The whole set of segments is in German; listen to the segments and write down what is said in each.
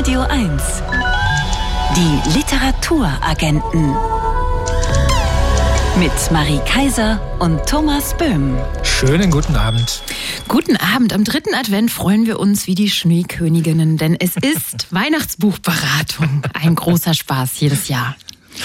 Radio 1. Die Literaturagenten. Mit Marie Kaiser und Thomas Böhm. Schönen guten Abend. Guten Abend. Am dritten Advent freuen wir uns wie die Schneeköniginnen, denn es ist Weihnachtsbuchberatung. Ein großer Spaß jedes Jahr.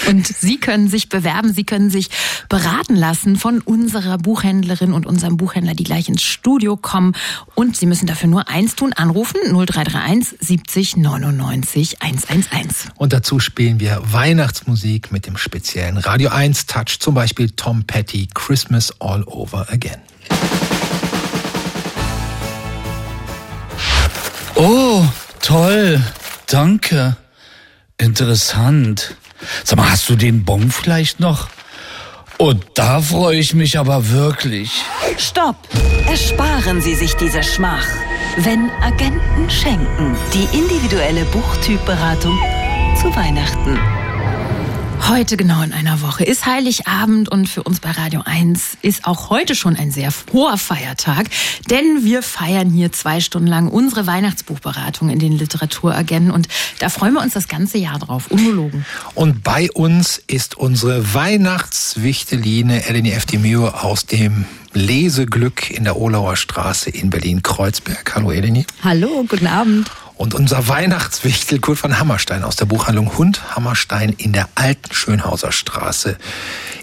Und Sie können sich bewerben, Sie können sich beraten lassen von unserer Buchhändlerin und unserem Buchhändler, die gleich ins Studio kommen. Und Sie müssen dafür nur eins tun, anrufen 0331 70 99 111. Und dazu spielen wir Weihnachtsmusik mit dem speziellen Radio 1 Touch, zum Beispiel Tom Petty, Christmas All Over Again. Oh, toll. Danke. Interessant. Sag mal, hast du den Bon vielleicht noch? Und da freue ich mich aber wirklich. Stopp! Ersparen Sie sich diese Schmach. Wenn Agenten schenken, die individuelle Buchtypberatung zu Weihnachten. Heute genau in einer Woche ist Heiligabend und für uns bei Radio 1 ist auch heute schon ein sehr hoher Feiertag, denn wir feiern hier zwei Stunden lang unsere Weihnachtsbuchberatung in den Literaturagenten und da freuen wir uns das ganze Jahr drauf, ungelogen. Und bei uns ist unsere Weihnachtswichteline Eleni Eftimio aus dem Leseglück in der Olauer Straße in Berlin-Kreuzberg. Hallo Eleni. Hallo, guten Abend. Und unser Weihnachtswichtel Kurt von Hammerstein aus der Buchhandlung Hund Hammerstein in der alten Schönhauser Straße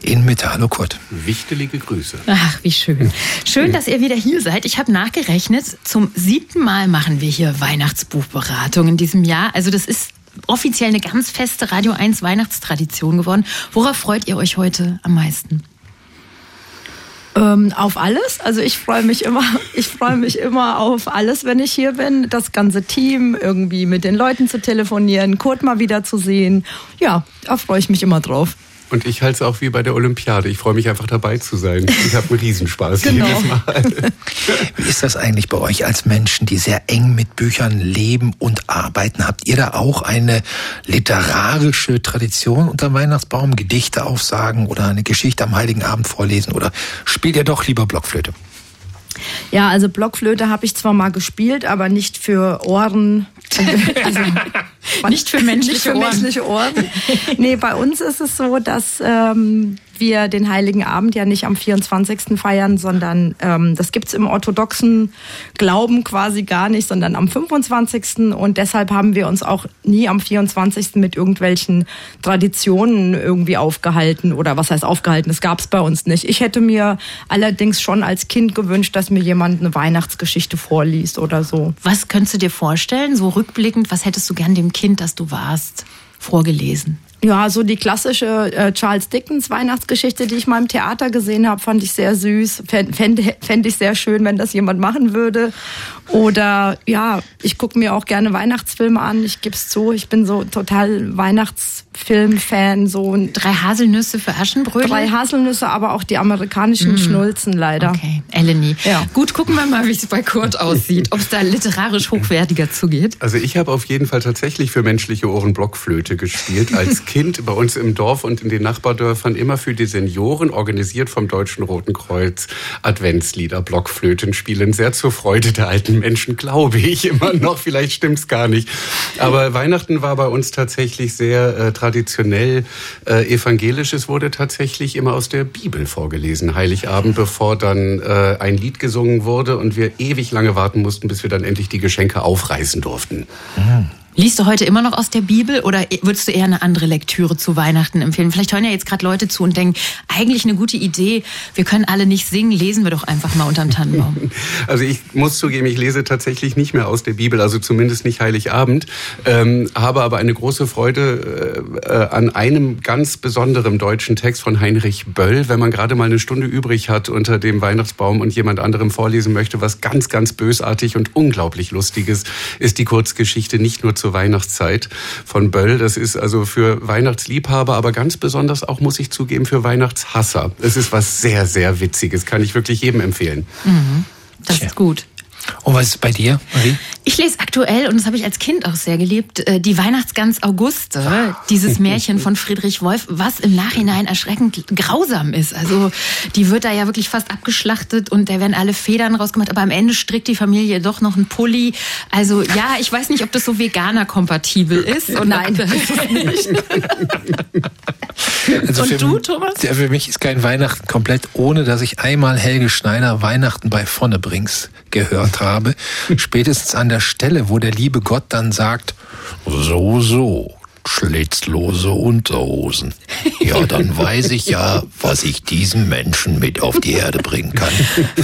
in Mitte. Hallo Kurt. Wichtelige Grüße. Ach, wie schön. Schön, dass ihr wieder hier seid. Ich habe nachgerechnet, zum siebten Mal machen wir hier Weihnachtsbuchberatung in diesem Jahr. Also das ist offiziell eine ganz feste Radio 1 Weihnachtstradition geworden. Worauf freut ihr euch heute am meisten? Ähm, auf alles. Also ich freue mich immer, ich freue mich immer auf alles, wenn ich hier bin. Das ganze Team, irgendwie mit den Leuten zu telefonieren, Kurt mal wieder zu sehen. Ja, da freue ich mich immer drauf. Und ich halte es auch wie bei der Olympiade. Ich freue mich einfach dabei zu sein. Ich habe einen Riesenspaß genau. jedes Mal. Wie ist das eigentlich bei euch als Menschen, die sehr eng mit Büchern leben und arbeiten? Habt ihr da auch eine literarische Tradition unter Weihnachtsbaum? Gedichte aufsagen oder eine Geschichte am Heiligen Abend vorlesen? Oder spielt ihr doch lieber Blockflöte? Ja, also Blockflöte habe ich zwar mal gespielt, aber nicht für Ohren. Also, nicht für menschliche nicht für Ohren. menschliche Ohren. Nee, bei uns ist es so, dass ähm, wir den Heiligen Abend ja nicht am 24. feiern, sondern ähm, das gibt's im orthodoxen Glauben quasi gar nicht, sondern am 25. Und deshalb haben wir uns auch nie am 24. mit irgendwelchen Traditionen irgendwie aufgehalten. Oder was heißt aufgehalten? Das gab's bei uns nicht. Ich hätte mir allerdings schon als Kind gewünscht, dass mir jemand eine Weihnachtsgeschichte vorliest oder so. Was könntest du dir vorstellen, so rückblickend, was hättest du gern dem Kind, das du warst, vorgelesen? Ja, so die klassische äh, Charles Dickens Weihnachtsgeschichte, die ich mal im Theater gesehen habe, fand ich sehr süß. Fände fänd ich sehr schön, wenn das jemand machen würde. Oder ja, ich gucke mir auch gerne Weihnachtsfilme an. Ich gebe es zu, ich bin so total Weihnachtsfilm-Fan. So Drei Haselnüsse für Aschenbrödel? drei Haselnüsse, aber auch die amerikanischen Schnulzen leider. Okay, Eleni. Ja. Gut, gucken wir mal, wie es bei Kurt aussieht, ob es da literarisch hochwertiger zugeht. Also ich habe auf jeden Fall tatsächlich für menschliche Ohren Blockflöte gespielt. Als Kind bei uns im Dorf und in den Nachbardörfern immer für die Senioren, organisiert vom Deutschen Roten Kreuz, Adventslieder, Blockflöten spielen. Sehr zur Freude der alten Menschen, glaube ich immer noch. Vielleicht stimmt's gar nicht. Aber Weihnachten war bei uns tatsächlich sehr äh, traditionell äh, evangelisch. Es wurde tatsächlich immer aus der Bibel vorgelesen, Heiligabend, bevor dann äh, ein Lied gesungen wurde und wir ewig lange warten mussten, bis wir dann endlich die Geschenke aufreißen durften. Liest du heute immer noch aus der Bibel oder würdest du eher eine andere Lektüre zu Weihnachten empfehlen? Vielleicht hören ja jetzt gerade Leute zu und denken, eigentlich eine gute Idee, wir können alle nicht singen, lesen wir doch einfach mal unterm Tannenbaum. Also ich muss zugeben, ich lese tatsächlich nicht mehr aus der Bibel, also zumindest nicht Heiligabend, ähm, habe aber eine große Freude äh, äh, an einem ganz besonderen deutschen Text von Heinrich Böll, wenn man gerade mal eine Stunde übrig hat unter dem Weihnachtsbaum und jemand anderem vorlesen möchte, was ganz, ganz bösartig und unglaublich lustiges ist die Kurzgeschichte nicht nur zur Weihnachtszeit von Böll. Das ist also für Weihnachtsliebhaber, aber ganz besonders auch, muss ich zugeben, für Weihnachtshasser. Es ist was sehr, sehr Witziges, kann ich wirklich jedem empfehlen. Das Tja. ist gut. Und was ist bei dir, Marie? Ich lese aktuell, und das habe ich als Kind auch sehr geliebt, äh, die Weihnachtsgans Auguste, dieses Märchen von Friedrich Wolf, was im Nachhinein erschreckend grausam ist. Also die wird da ja wirklich fast abgeschlachtet und da werden alle Federn rausgemacht, aber am Ende strickt die Familie doch noch einen Pulli. Also ja, ich weiß nicht, ob das so veganer-kompatibel ist. Und Nein. Das ist nicht. Also Und für, du, Thomas? Ja, für mich ist kein Weihnachten komplett, ohne dass ich einmal Helge Schneider Weihnachten bei Vonnebrings gehört habe. Spätestens an der Stelle, wo der liebe Gott dann sagt, so, so, schlitzlose Unterhosen. Ja, dann weiß ich ja, was ich diesem Menschen mit auf die Erde bringen kann.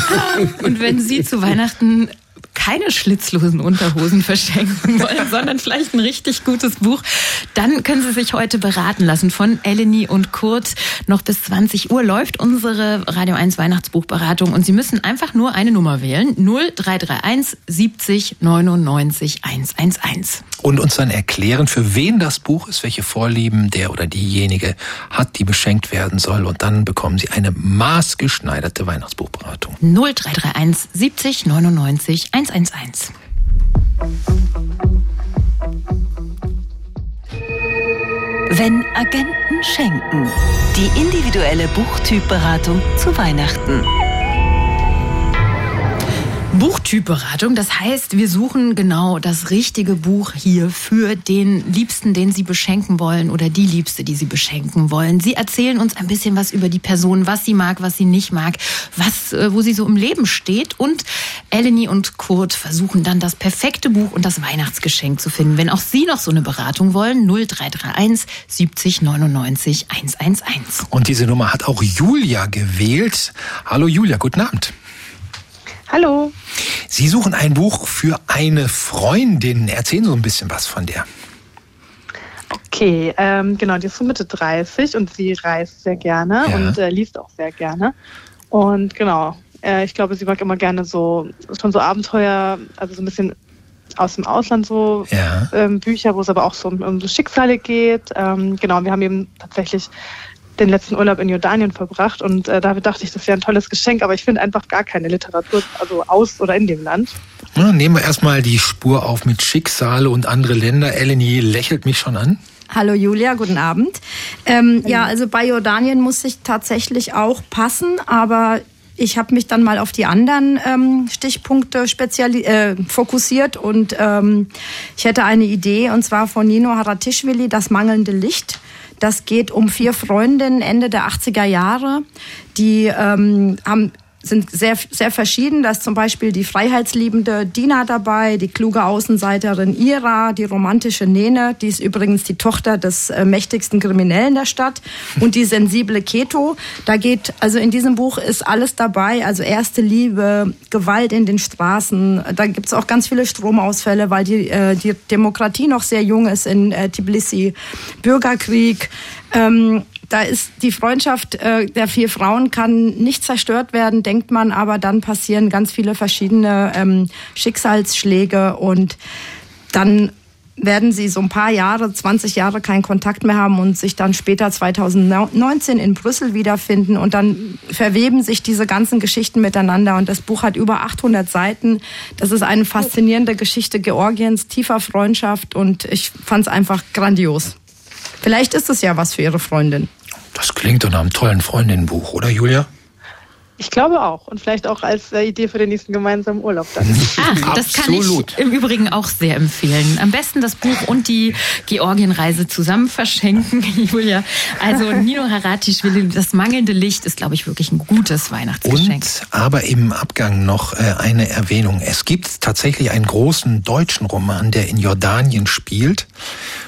Und wenn Sie zu Weihnachten keine schlitzlosen Unterhosen verschenken wollen, sondern vielleicht ein richtig gutes Buch, dann können Sie sich heute beraten lassen von Eleni und Kurt. Noch bis 20 Uhr läuft unsere Radio 1 Weihnachtsbuchberatung und Sie müssen einfach nur eine Nummer wählen. 0331 70 99 111. Und uns dann erklären, für wen das Buch ist, welche Vorlieben der oder diejenige hat, die beschenkt werden soll. Und dann bekommen Sie eine maßgeschneiderte Weihnachtsbuchberatung. 0331 70 99 111. Wenn Agenten schenken. Die individuelle Buchtypberatung zu Weihnachten. Buchtypberatung, das heißt, wir suchen genau das richtige Buch hier für den Liebsten, den Sie beschenken wollen oder die Liebste, die Sie beschenken wollen. Sie erzählen uns ein bisschen was über die Person, was sie mag, was sie nicht mag, was, äh, wo sie so im Leben steht. Und Eleni und Kurt versuchen dann das perfekte Buch und das Weihnachtsgeschenk zu finden. Wenn auch Sie noch so eine Beratung wollen, 0331 70 99 111. Und diese Nummer hat auch Julia gewählt. Hallo Julia, guten Abend. Hallo. Sie suchen ein Buch für eine Freundin. Erzählen Sie so ein bisschen was von der. Okay, ähm, genau, die ist so Mitte 30 und sie reist sehr gerne Ja. und äh, liest auch sehr gerne. Und genau, äh, ich glaube, sie mag immer gerne so, schon so Abenteuer, also so ein bisschen aus dem Ausland so Ja. ähm, Bücher, wo es aber auch so um, um so Schicksale geht. Ähm, genau, wir haben eben tatsächlich den letzten Urlaub in Jordanien verbracht und äh, da dachte ich, das wäre ein tolles Geschenk, aber ich finde einfach gar keine Literatur, also aus oder in dem Land. Na, nehmen wir erstmal die Spur auf mit Schicksale und andere Länder. Eleni lächelt mich schon an. Hallo Julia, guten Abend. Ähm, ja, also bei Jordanien muss ich tatsächlich auch passen, aber ich habe mich dann mal auf die anderen ähm, Stichpunkte speziali äh, fokussiert und ähm, ich hätte eine Idee und zwar von Nino Haratischvili, Das mangelnde Licht. Das geht um vier Freundinnen Ende der 80er Jahre, die ähm, haben sind sehr, sehr verschieden. Da ist zum Beispiel die freiheitsliebende Dina dabei, die kluge Außenseiterin Ira, die romantische Nene, die ist übrigens die Tochter des äh, mächtigsten Kriminellen der Stadt und die sensible Keto. Da geht, also in diesem Buch ist alles dabei, also erste Liebe, Gewalt in den Straßen. Da gibt's auch ganz viele Stromausfälle, weil die, äh, die Demokratie noch sehr jung ist in äh, Tbilisi. Bürgerkrieg. Ähm, da ist die Freundschaft äh, der vier Frauen kann nicht zerstört werden, denkt man, aber dann passieren ganz viele verschiedene ähm, Schicksalsschläge und dann werden sie so ein paar Jahre, 20 Jahre keinen Kontakt mehr haben und sich dann später 2019 in Brüssel wiederfinden und dann verweben sich diese ganzen Geschichten miteinander und das Buch hat über 800 Seiten. Das ist eine faszinierende Geschichte Georgiens, tiefer Freundschaft und ich fand es einfach grandios. Vielleicht ist es ja was für Ihre Freundin. Das klingt doch nach einem tollen Freundinnenbuch, oder Julia? Ich glaube auch und vielleicht auch als äh, Idee für den nächsten gemeinsamen Urlaub dann. Ah, das kann Absolut. ich im Übrigen auch sehr empfehlen. Am besten das Buch und die Georgienreise zusammen verschenken, Julia. Also Nino Haratischvili, das mangelnde Licht ist, glaube ich, wirklich ein gutes Weihnachtsgeschenk. Und aber im Abgang noch äh, eine Erwähnung. Es gibt tatsächlich einen großen deutschen Roman, der in Jordanien spielt,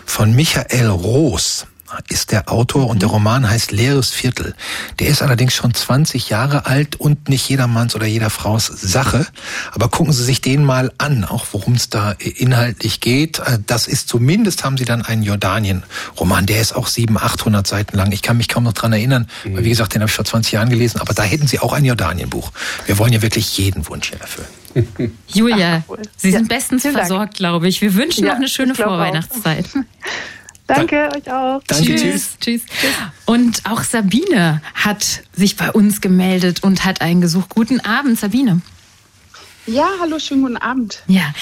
von Michael Roos ist der Autor und der Roman heißt Leeres Viertel. Der ist allerdings schon 20 Jahre alt und nicht jedermanns oder jeder Fraus Sache. Aber gucken Sie sich den mal an, auch worum es da inhaltlich geht. Äh, Das ist zumindest, haben Sie dann einen Jordanien-Roman. Der ist auch 700, 800 Seiten lang. Ich kann mich kaum noch dran erinnern, weil wie gesagt, den habe ich vor 20 Jahren gelesen. Aber da hätten Sie auch ein Jordanien-Buch. Wir wollen ja wirklich jeden Wunsch hier erfüllen. Julia, Ach, cool. Sie Ja, sind bestens vielen Dank. versorgt, glaube ich. Wir wünschen Ja, noch eine schöne auch. Danke euch auch. Danke, Tschüss. Tschüss. Und auch Sabine hat sich bei uns gemeldet und hat einen gesucht. Guten Abend, Sabine. Ja, hallo, schönen guten Abend. Ja,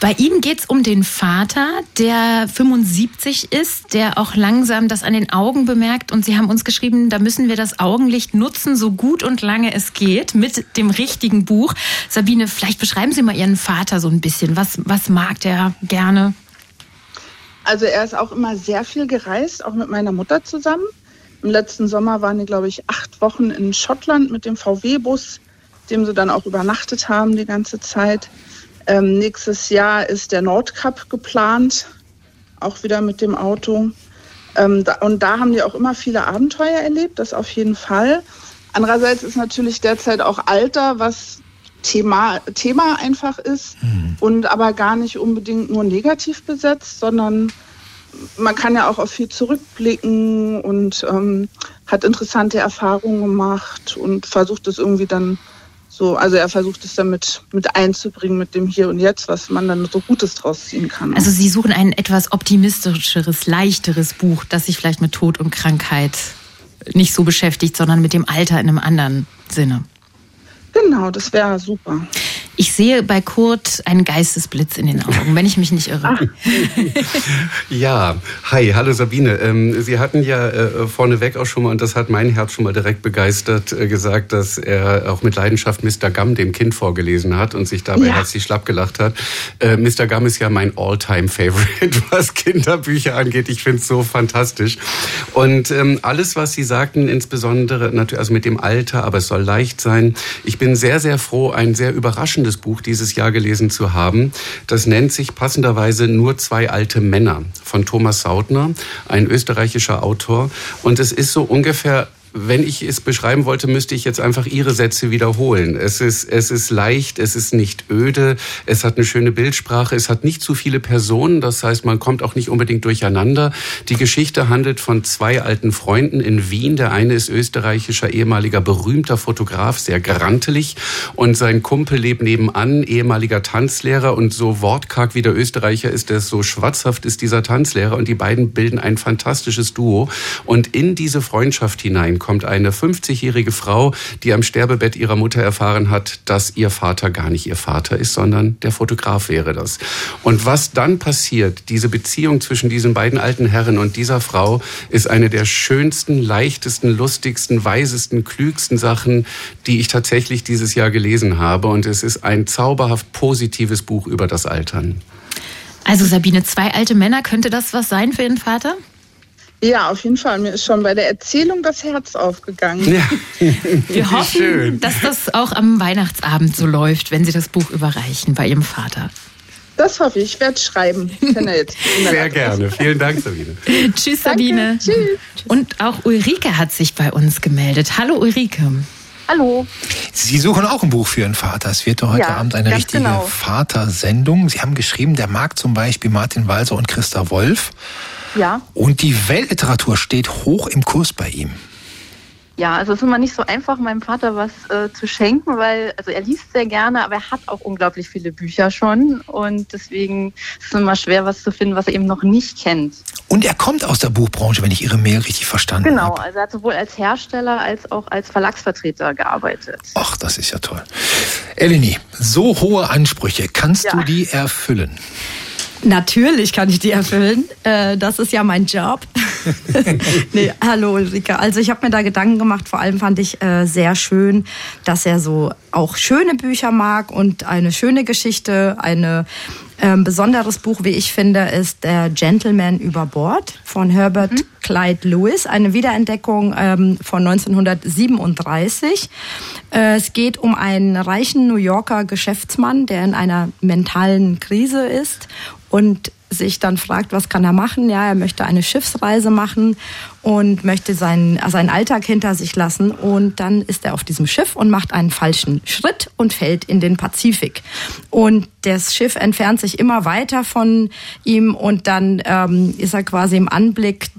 bei Ihnen geht es um den Vater, der 75 ist, der auch langsam das an den Augen bemerkt. Und Sie haben uns geschrieben, da müssen wir das Augenlicht nutzen, so gut und lange es geht, mit dem richtigen Buch. Sabine, vielleicht beschreiben Sie mal Ihren Vater so ein bisschen. Was, was mag der gerne? Also er ist auch immer sehr viel gereist, auch mit meiner Mutter zusammen. Im letzten Sommer waren die, glaube ich, acht Wochen in Schottland mit dem VW-Bus dem sie dann auch übernachtet haben die ganze Zeit. Ähm, nächstes Jahr ist der Nordcup geplant, auch wieder mit dem Auto. Ähm, da, und da haben die auch immer viele Abenteuer erlebt, das auf jeden Fall. Andererseits ist natürlich derzeit auch Alter, was Thema, Thema einfach ist mhm. und aber gar nicht unbedingt nur negativ besetzt, sondern man kann ja auch auf viel zurückblicken und ähm, hat interessante Erfahrungen gemacht und versucht es irgendwie dann so, also er versucht es damit mit einzubringen mit dem Hier und Jetzt, was man dann so Gutes draus ziehen kann. Also Sie suchen ein etwas optimistischeres, leichteres Buch, das sich vielleicht mit Tod und Krankheit nicht so beschäftigt, sondern mit dem Alter in einem anderen Sinne. Genau, das wäre super. Ich sehe bei Kurt einen Geistesblitz in den Augen, wenn ich mich nicht irre. ja, hi, hallo Sabine. Ähm, Sie hatten ja äh, vorneweg auch schon mal, und das hat mein Herz schon mal direkt begeistert, äh, gesagt, dass er auch mit Leidenschaft Mr. Gum dem Kind vorgelesen hat und sich dabei ja. herzlich schlapp gelacht hat. Äh, Mr. Gum ist ja mein All-Time-Favorite, was Kinderbücher angeht. Ich finde es so fantastisch. Und ähm, alles, was Sie sagten, insbesondere natürlich, also mit dem Alter, aber es soll leicht sein. Ich bin sehr, sehr froh, ein sehr überraschendes spannendes Buch dieses Jahr gelesen zu haben. Das nennt sich passenderweise Nur zwei alte Männer von Thomas Sautner, ein österreichischer Autor. Und es ist so ungefähr wenn ich es beschreiben wollte, müsste ich jetzt einfach Ihre Sätze wiederholen. Es ist, es ist leicht, es ist nicht öde, es hat eine schöne Bildsprache, es hat nicht zu viele Personen, das heißt, man kommt auch nicht unbedingt durcheinander. Die Geschichte handelt von zwei alten Freunden in Wien. Der eine ist österreichischer, ehemaliger berühmter Fotograf, sehr grantelig und sein Kumpel lebt nebenan, ehemaliger Tanzlehrer und so wortkarg wie der Österreicher ist, der so schwatzhaft ist dieser Tanzlehrer und die beiden bilden ein fantastisches Duo und in diese Freundschaft hinein kommt eine 50-jährige Frau, die am Sterbebett ihrer Mutter erfahren hat, dass ihr Vater gar nicht ihr Vater ist, sondern der Fotograf wäre das. Und was dann passiert, diese Beziehung zwischen diesen beiden alten Herren und dieser Frau, ist eine der schönsten, leichtesten, lustigsten, weisesten, klügsten Sachen, die ich tatsächlich dieses Jahr gelesen habe. Und es ist ein zauberhaft positives Buch über das Altern. Also Sabine, zwei alte Männer, könnte das was sein für Ihren Vater? Ja, auf jeden Fall. Mir ist schon bei der Erzählung das Herz aufgegangen. Ja. Wir hoffen, Schön. dass das auch am Weihnachtsabend so läuft, wenn Sie das Buch überreichen bei Ihrem Vater. Das hoffe ich. Ich werde schreiben. Sehr gerne. Vielen Dank, Sabine. Tschüss, Sabine. Tschüss. Und auch Ulrike hat sich bei uns gemeldet. Hallo, Ulrike. Hallo. Sie suchen auch ein Buch für Ihren Vater. Es wird heute ja, Abend eine richtige genau. Vatersendung. Sie haben geschrieben, der mag zum Beispiel Martin Walser und Christa Wolf. Ja. Und die Weltliteratur steht hoch im Kurs bei ihm. Ja, also es ist immer nicht so einfach, meinem Vater was äh, zu schenken, weil also er liest sehr gerne, aber er hat auch unglaublich viele Bücher schon und deswegen ist es immer schwer, was zu finden, was er eben noch nicht kennt. Und er kommt aus der Buchbranche, wenn ich Ihre Mail richtig verstanden genau, habe. Genau, also er hat sowohl als Hersteller als auch als Verlagsvertreter gearbeitet. Ach, das ist ja toll. Eleni, so hohe Ansprüche, kannst ja. du die erfüllen? Natürlich kann ich die erfüllen. Äh, das ist ja mein Job. nee, hallo Ulrike. Also ich habe mir da Gedanken gemacht. Vor allem fand ich äh, sehr schön, dass er so auch schöne Bücher mag und eine schöne Geschichte, eine ähm, besonderes Buch, wie ich finde, ist Der Gentleman über Bord von Herbert mhm. Clyde Lewis, eine Wiederentdeckung ähm, von 1937. Äh, es geht um einen reichen New Yorker Geschäftsmann, der in einer mentalen Krise ist und sich dann fragt, was kann er machen? Ja, er möchte eine Schiffsreise machen und möchte seinen, seinen Alltag hinter sich lassen. Und dann ist er auf diesem Schiff und macht einen falschen Schritt und fällt in den Pazifik. Und das Schiff entfernt sich immer weiter von ihm und dann ähm, ist er quasi im Anblick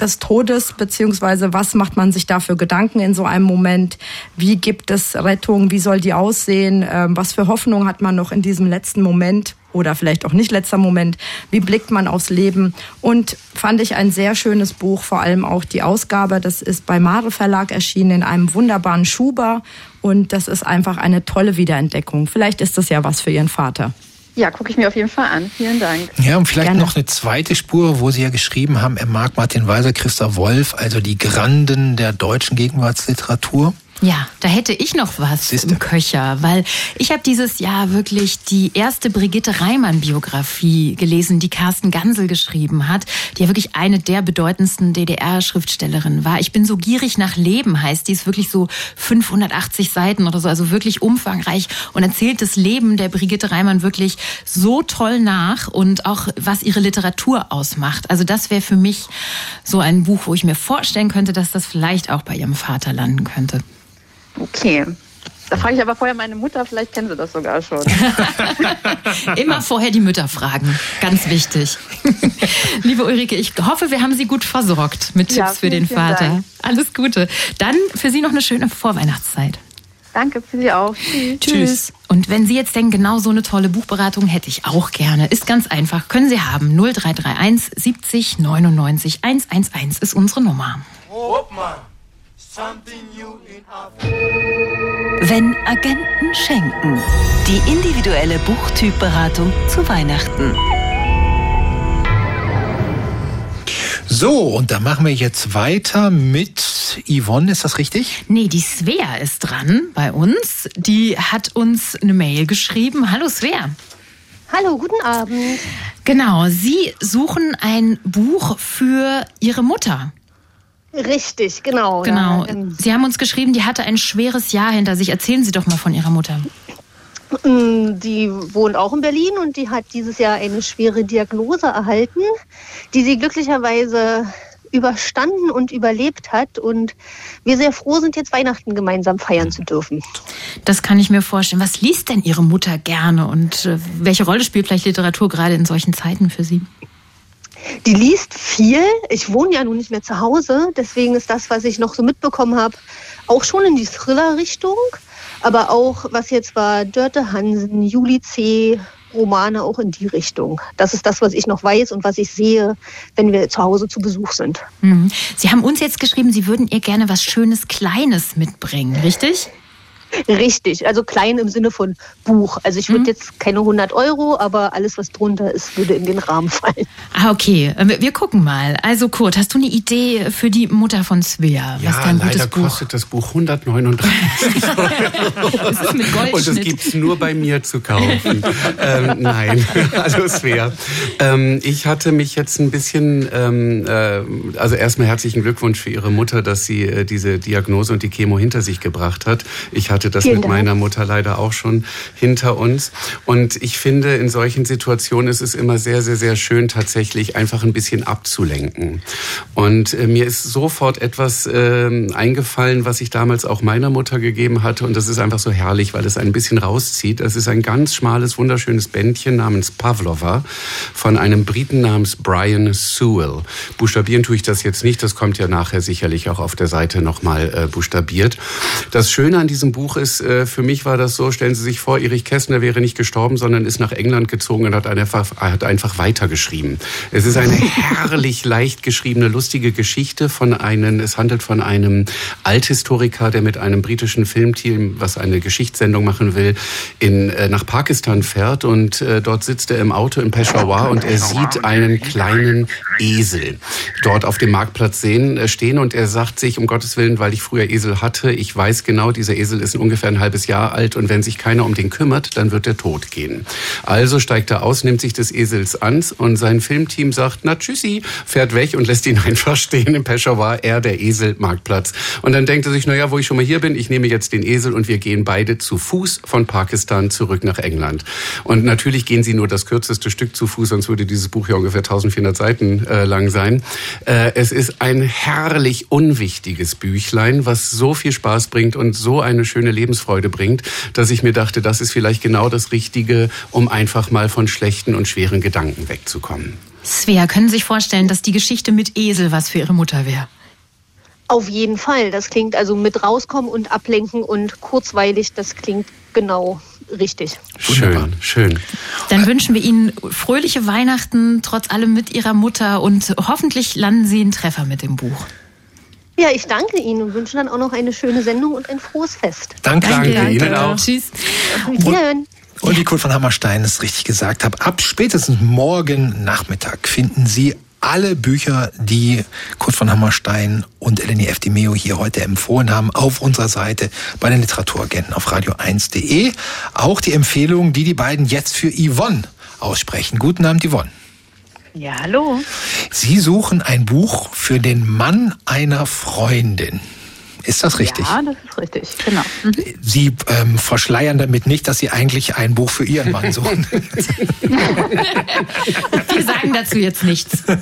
des Todes, beziehungsweise was macht man sich da für Gedanken in so einem Moment? Wie gibt es Rettung? Wie soll die aussehen? Ähm, was für Hoffnung hat man noch in diesem letzten Moment? Oder vielleicht auch nicht letzter Moment. Wie blickt man aufs Leben? Und fand ich ein sehr schönes Buch, vor allem auch die Ausgabe. Das ist bei Mare Verlag erschienen in einem wunderbaren Schuber. Und das ist einfach eine tolle Wiederentdeckung. Vielleicht ist das ja was für Ihren Vater. Ja, gucke ich mir auf jeden Fall an. Vielen Dank. Ja, und vielleicht Gerne. noch eine zweite Spur, wo Sie ja geschrieben haben, er mag Martin Weiser, Christa Wolf, also die Granden der deutschen Gegenwartsliteratur. Ja, da hätte ich noch was Siehste. im Köcher, weil ich habe dieses Jahr wirklich die erste Brigitte Reimann-Biografie gelesen, die Carsten Gansel geschrieben hat, die ja wirklich eine der bedeutendsten DDR-Schriftstellerinnen war. Ich bin so gierig nach Leben, heißt die, ist wirklich so 580 Seiten oder so, also wirklich umfangreich und erzählt das Leben der Brigitte Reimann wirklich so toll nach und auch was ihre Literatur ausmacht. Also das wäre für mich so ein Buch, wo ich mir vorstellen könnte, dass das vielleicht auch bei ihrem Vater landen könnte. Okay. Da frage ich aber vorher meine Mutter, vielleicht kennen sie das sogar schon. Immer vorher die Mütter fragen, ganz wichtig. Liebe Ulrike, ich hoffe, wir haben Sie gut versorgt mit Tipps ja, für den Vater. Dank. Alles Gute. Dann für Sie noch eine schöne Vorweihnachtszeit. Danke für Sie auch. Tschüss. Tschüss. Und wenn Sie jetzt denken, genau so eine tolle Buchberatung hätte ich auch gerne, ist ganz einfach, können Sie haben. 0331 70 99 111 ist unsere Nummer. Hoppmann. Wenn Agenten schenken. Die individuelle Buchtypberatung zu Weihnachten. So, und da machen wir jetzt weiter mit Yvonne, ist das richtig? Nee, die Svea ist dran bei uns. Die hat uns eine Mail geschrieben. Hallo Svea. Hallo, guten Abend. Genau, Sie suchen ein Buch für Ihre Mutter. Richtig, genau. Genau. Ja, ähm, Sie haben uns geschrieben, die hatte ein schweres Jahr hinter sich. Erzählen Sie doch mal von Ihrer Mutter. Mm, die wohnt auch in Berlin und die hat dieses Jahr eine schwere Diagnose erhalten, die sie glücklicherweise überstanden und überlebt hat und wir sehr froh sind, jetzt Weihnachten gemeinsam feiern zu dürfen. Das kann ich mir vorstellen. Was liest denn Ihre Mutter gerne und äh, welche Rolle spielt vielleicht Literatur gerade in solchen Zeiten für Sie? Die liest viel. Ich wohne ja nun nicht mehr zu Hause, deswegen ist das, was ich noch so mitbekommen habe, auch schon in die Thriller-Richtung. Aber auch, was jetzt war, Dörte Hansen, Juli C., Romane auch in die Richtung. Das ist das, was ich noch weiß und was ich sehe, wenn wir zu Hause zu Besuch sind. Mhm. Sie haben uns jetzt geschrieben, Sie würden ihr gerne was Schönes, Kleines mitbringen, richtig? Richtig, also klein im Sinne von Buch. Also ich würde mhm. jetzt keine 100 Euro, aber alles, was drunter ist, würde in den Rahmen fallen. Ah, okay. Äh, wir gucken mal. Also Kurt, hast du eine Idee für die Mutter von Svea? Was ja, leider Buch? kostet das Buch 139 Euro. es ist mit Goldschnitt. Und es gibt es nur bei mir zu kaufen. ähm, nein, also Svea. Ähm, ich hatte mich jetzt ein bisschen, ähm, äh, also erstmal herzlichen Glückwunsch für Ihre Mutter, dass sie äh, diese Diagnose und die Chemo hinter sich gebracht hat. Ich hatte hatte das Vielen mit Dank. meiner Mutter leider auch schon hinter uns. Und ich finde, in solchen Situationen ist es immer sehr, sehr, sehr schön, tatsächlich einfach ein bisschen abzulenken. Und äh, mir ist sofort etwas äh, eingefallen, was ich damals auch meiner Mutter gegeben hatte. Und das ist einfach so herrlich, weil es ein bisschen rauszieht. Es ist ein ganz schmales, wunderschönes Bändchen namens Pavlova von einem Briten namens Brian Sewell. Buchstabieren tue ich das jetzt nicht. Das kommt ja nachher sicherlich auch auf der Seite nochmal äh, buchstabiert. Das Schöne an diesem Buch Buch ist, äh, für mich war das so, stellen Sie sich vor, Erich Kästner wäre nicht gestorben, sondern ist nach England gezogen und hat einfach, hat einfach weitergeschrieben. Es ist eine herrlich leicht geschriebene, lustige Geschichte von einem, es handelt von einem Althistoriker, der mit einem britischen Filmteam, was eine Geschichtssendung machen will, in, äh, nach Pakistan fährt und äh, dort sitzt er im Auto in Peshawar und er sieht einen kleinen Esel dort auf dem Marktplatz sehen, stehen und er sagt sich, um Gottes Willen, weil ich früher Esel hatte, ich weiß genau, dieser Esel ist ungefähr ein halbes Jahr alt und wenn sich keiner um den kümmert, dann wird er tot gehen. Also steigt er aus, nimmt sich des Esels an und sein Filmteam sagt, na tschüssi, fährt weg und lässt ihn einfach stehen im Peshawar, er der Esel, Marktplatz. Und dann denkt er sich, naja, wo ich schon mal hier bin, ich nehme jetzt den Esel und wir gehen beide zu Fuß von Pakistan zurück nach England. Und natürlich gehen sie nur das kürzeste Stück zu Fuß, sonst würde dieses Buch ja ungefähr 1400 Seiten äh, lang sein. Äh, es ist ein herrlich unwichtiges Büchlein, was so viel Spaß bringt und so eine schöne eine Lebensfreude bringt, dass ich mir dachte, das ist vielleicht genau das Richtige, um einfach mal von schlechten und schweren Gedanken wegzukommen. Svea, können Sie sich vorstellen, dass die Geschichte mit Esel was für Ihre Mutter wäre? Auf jeden Fall. Das klingt also mit rauskommen und ablenken und kurzweilig, das klingt genau richtig. Schön, schön. Dann wünschen wir Ihnen fröhliche Weihnachten, trotz allem mit Ihrer Mutter und hoffentlich landen Sie einen Treffer mit dem Buch. Ja, ich danke Ihnen und wünsche dann auch noch eine schöne Sendung und ein frohes Fest. Danke, Danke, danke. Ihnen auch. Tschüss. Wiederhören. Und wie Kurt von Hammerstein es richtig gesagt hat, ab spätestens morgen Nachmittag finden Sie alle Bücher, die Kurt von Hammerstein und Eleni F. Di Meo hier heute empfohlen haben, auf unserer Seite bei den Literaturagenten auf radio1.de. Auch die Empfehlung, die die beiden jetzt für Yvonne aussprechen. Guten Abend, Yvonne. Ja, hallo. Sie suchen ein Buch für den Mann einer Freundin. Ist das richtig? Ja, das ist richtig, genau. Mhm. Sie ähm, verschleiern damit nicht, dass Sie eigentlich ein Buch für Ihren Mann suchen. Wir sagen dazu jetzt nichts. Nein,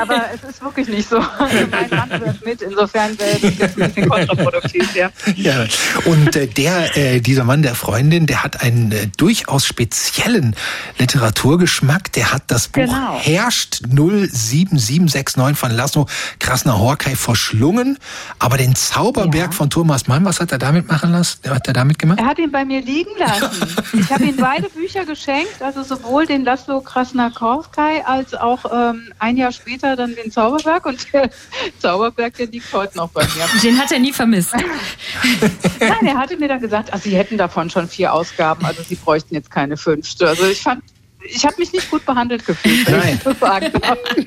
aber es ist wirklich nicht so. Also mein Mann hört mit, insofern wäre das jetzt ein bisschen kontraproduktiv, ja. Ja, und äh, der, äh, dieser Mann der Freundin, der hat einen äh, durchaus speziellen Literaturgeschmack. Der hat das Buch Genau. Herrscht 07769 von Laszlo Krasner-Horkai verschlungen, aber den Zauberberg von Thomas Mann, was hat er damit machen lassen? Was hat er damit gemacht? Er hat ihn bei mir liegen lassen. Ich habe ihm beide Bücher geschenkt, also sowohl den Laszlo Krasnakowkai als auch ähm, ein Jahr später dann den Zauberberg. Und der Zauberberg, der liegt heute noch bei mir. Den hat er nie vermisst. Nein, er hatte mir dann gesagt, also sie hätten davon schon vier Ausgaben, also sie bräuchten jetzt keine fünfte. Also ich fand, ich habe mich nicht gut behandelt gefühlt, Nein.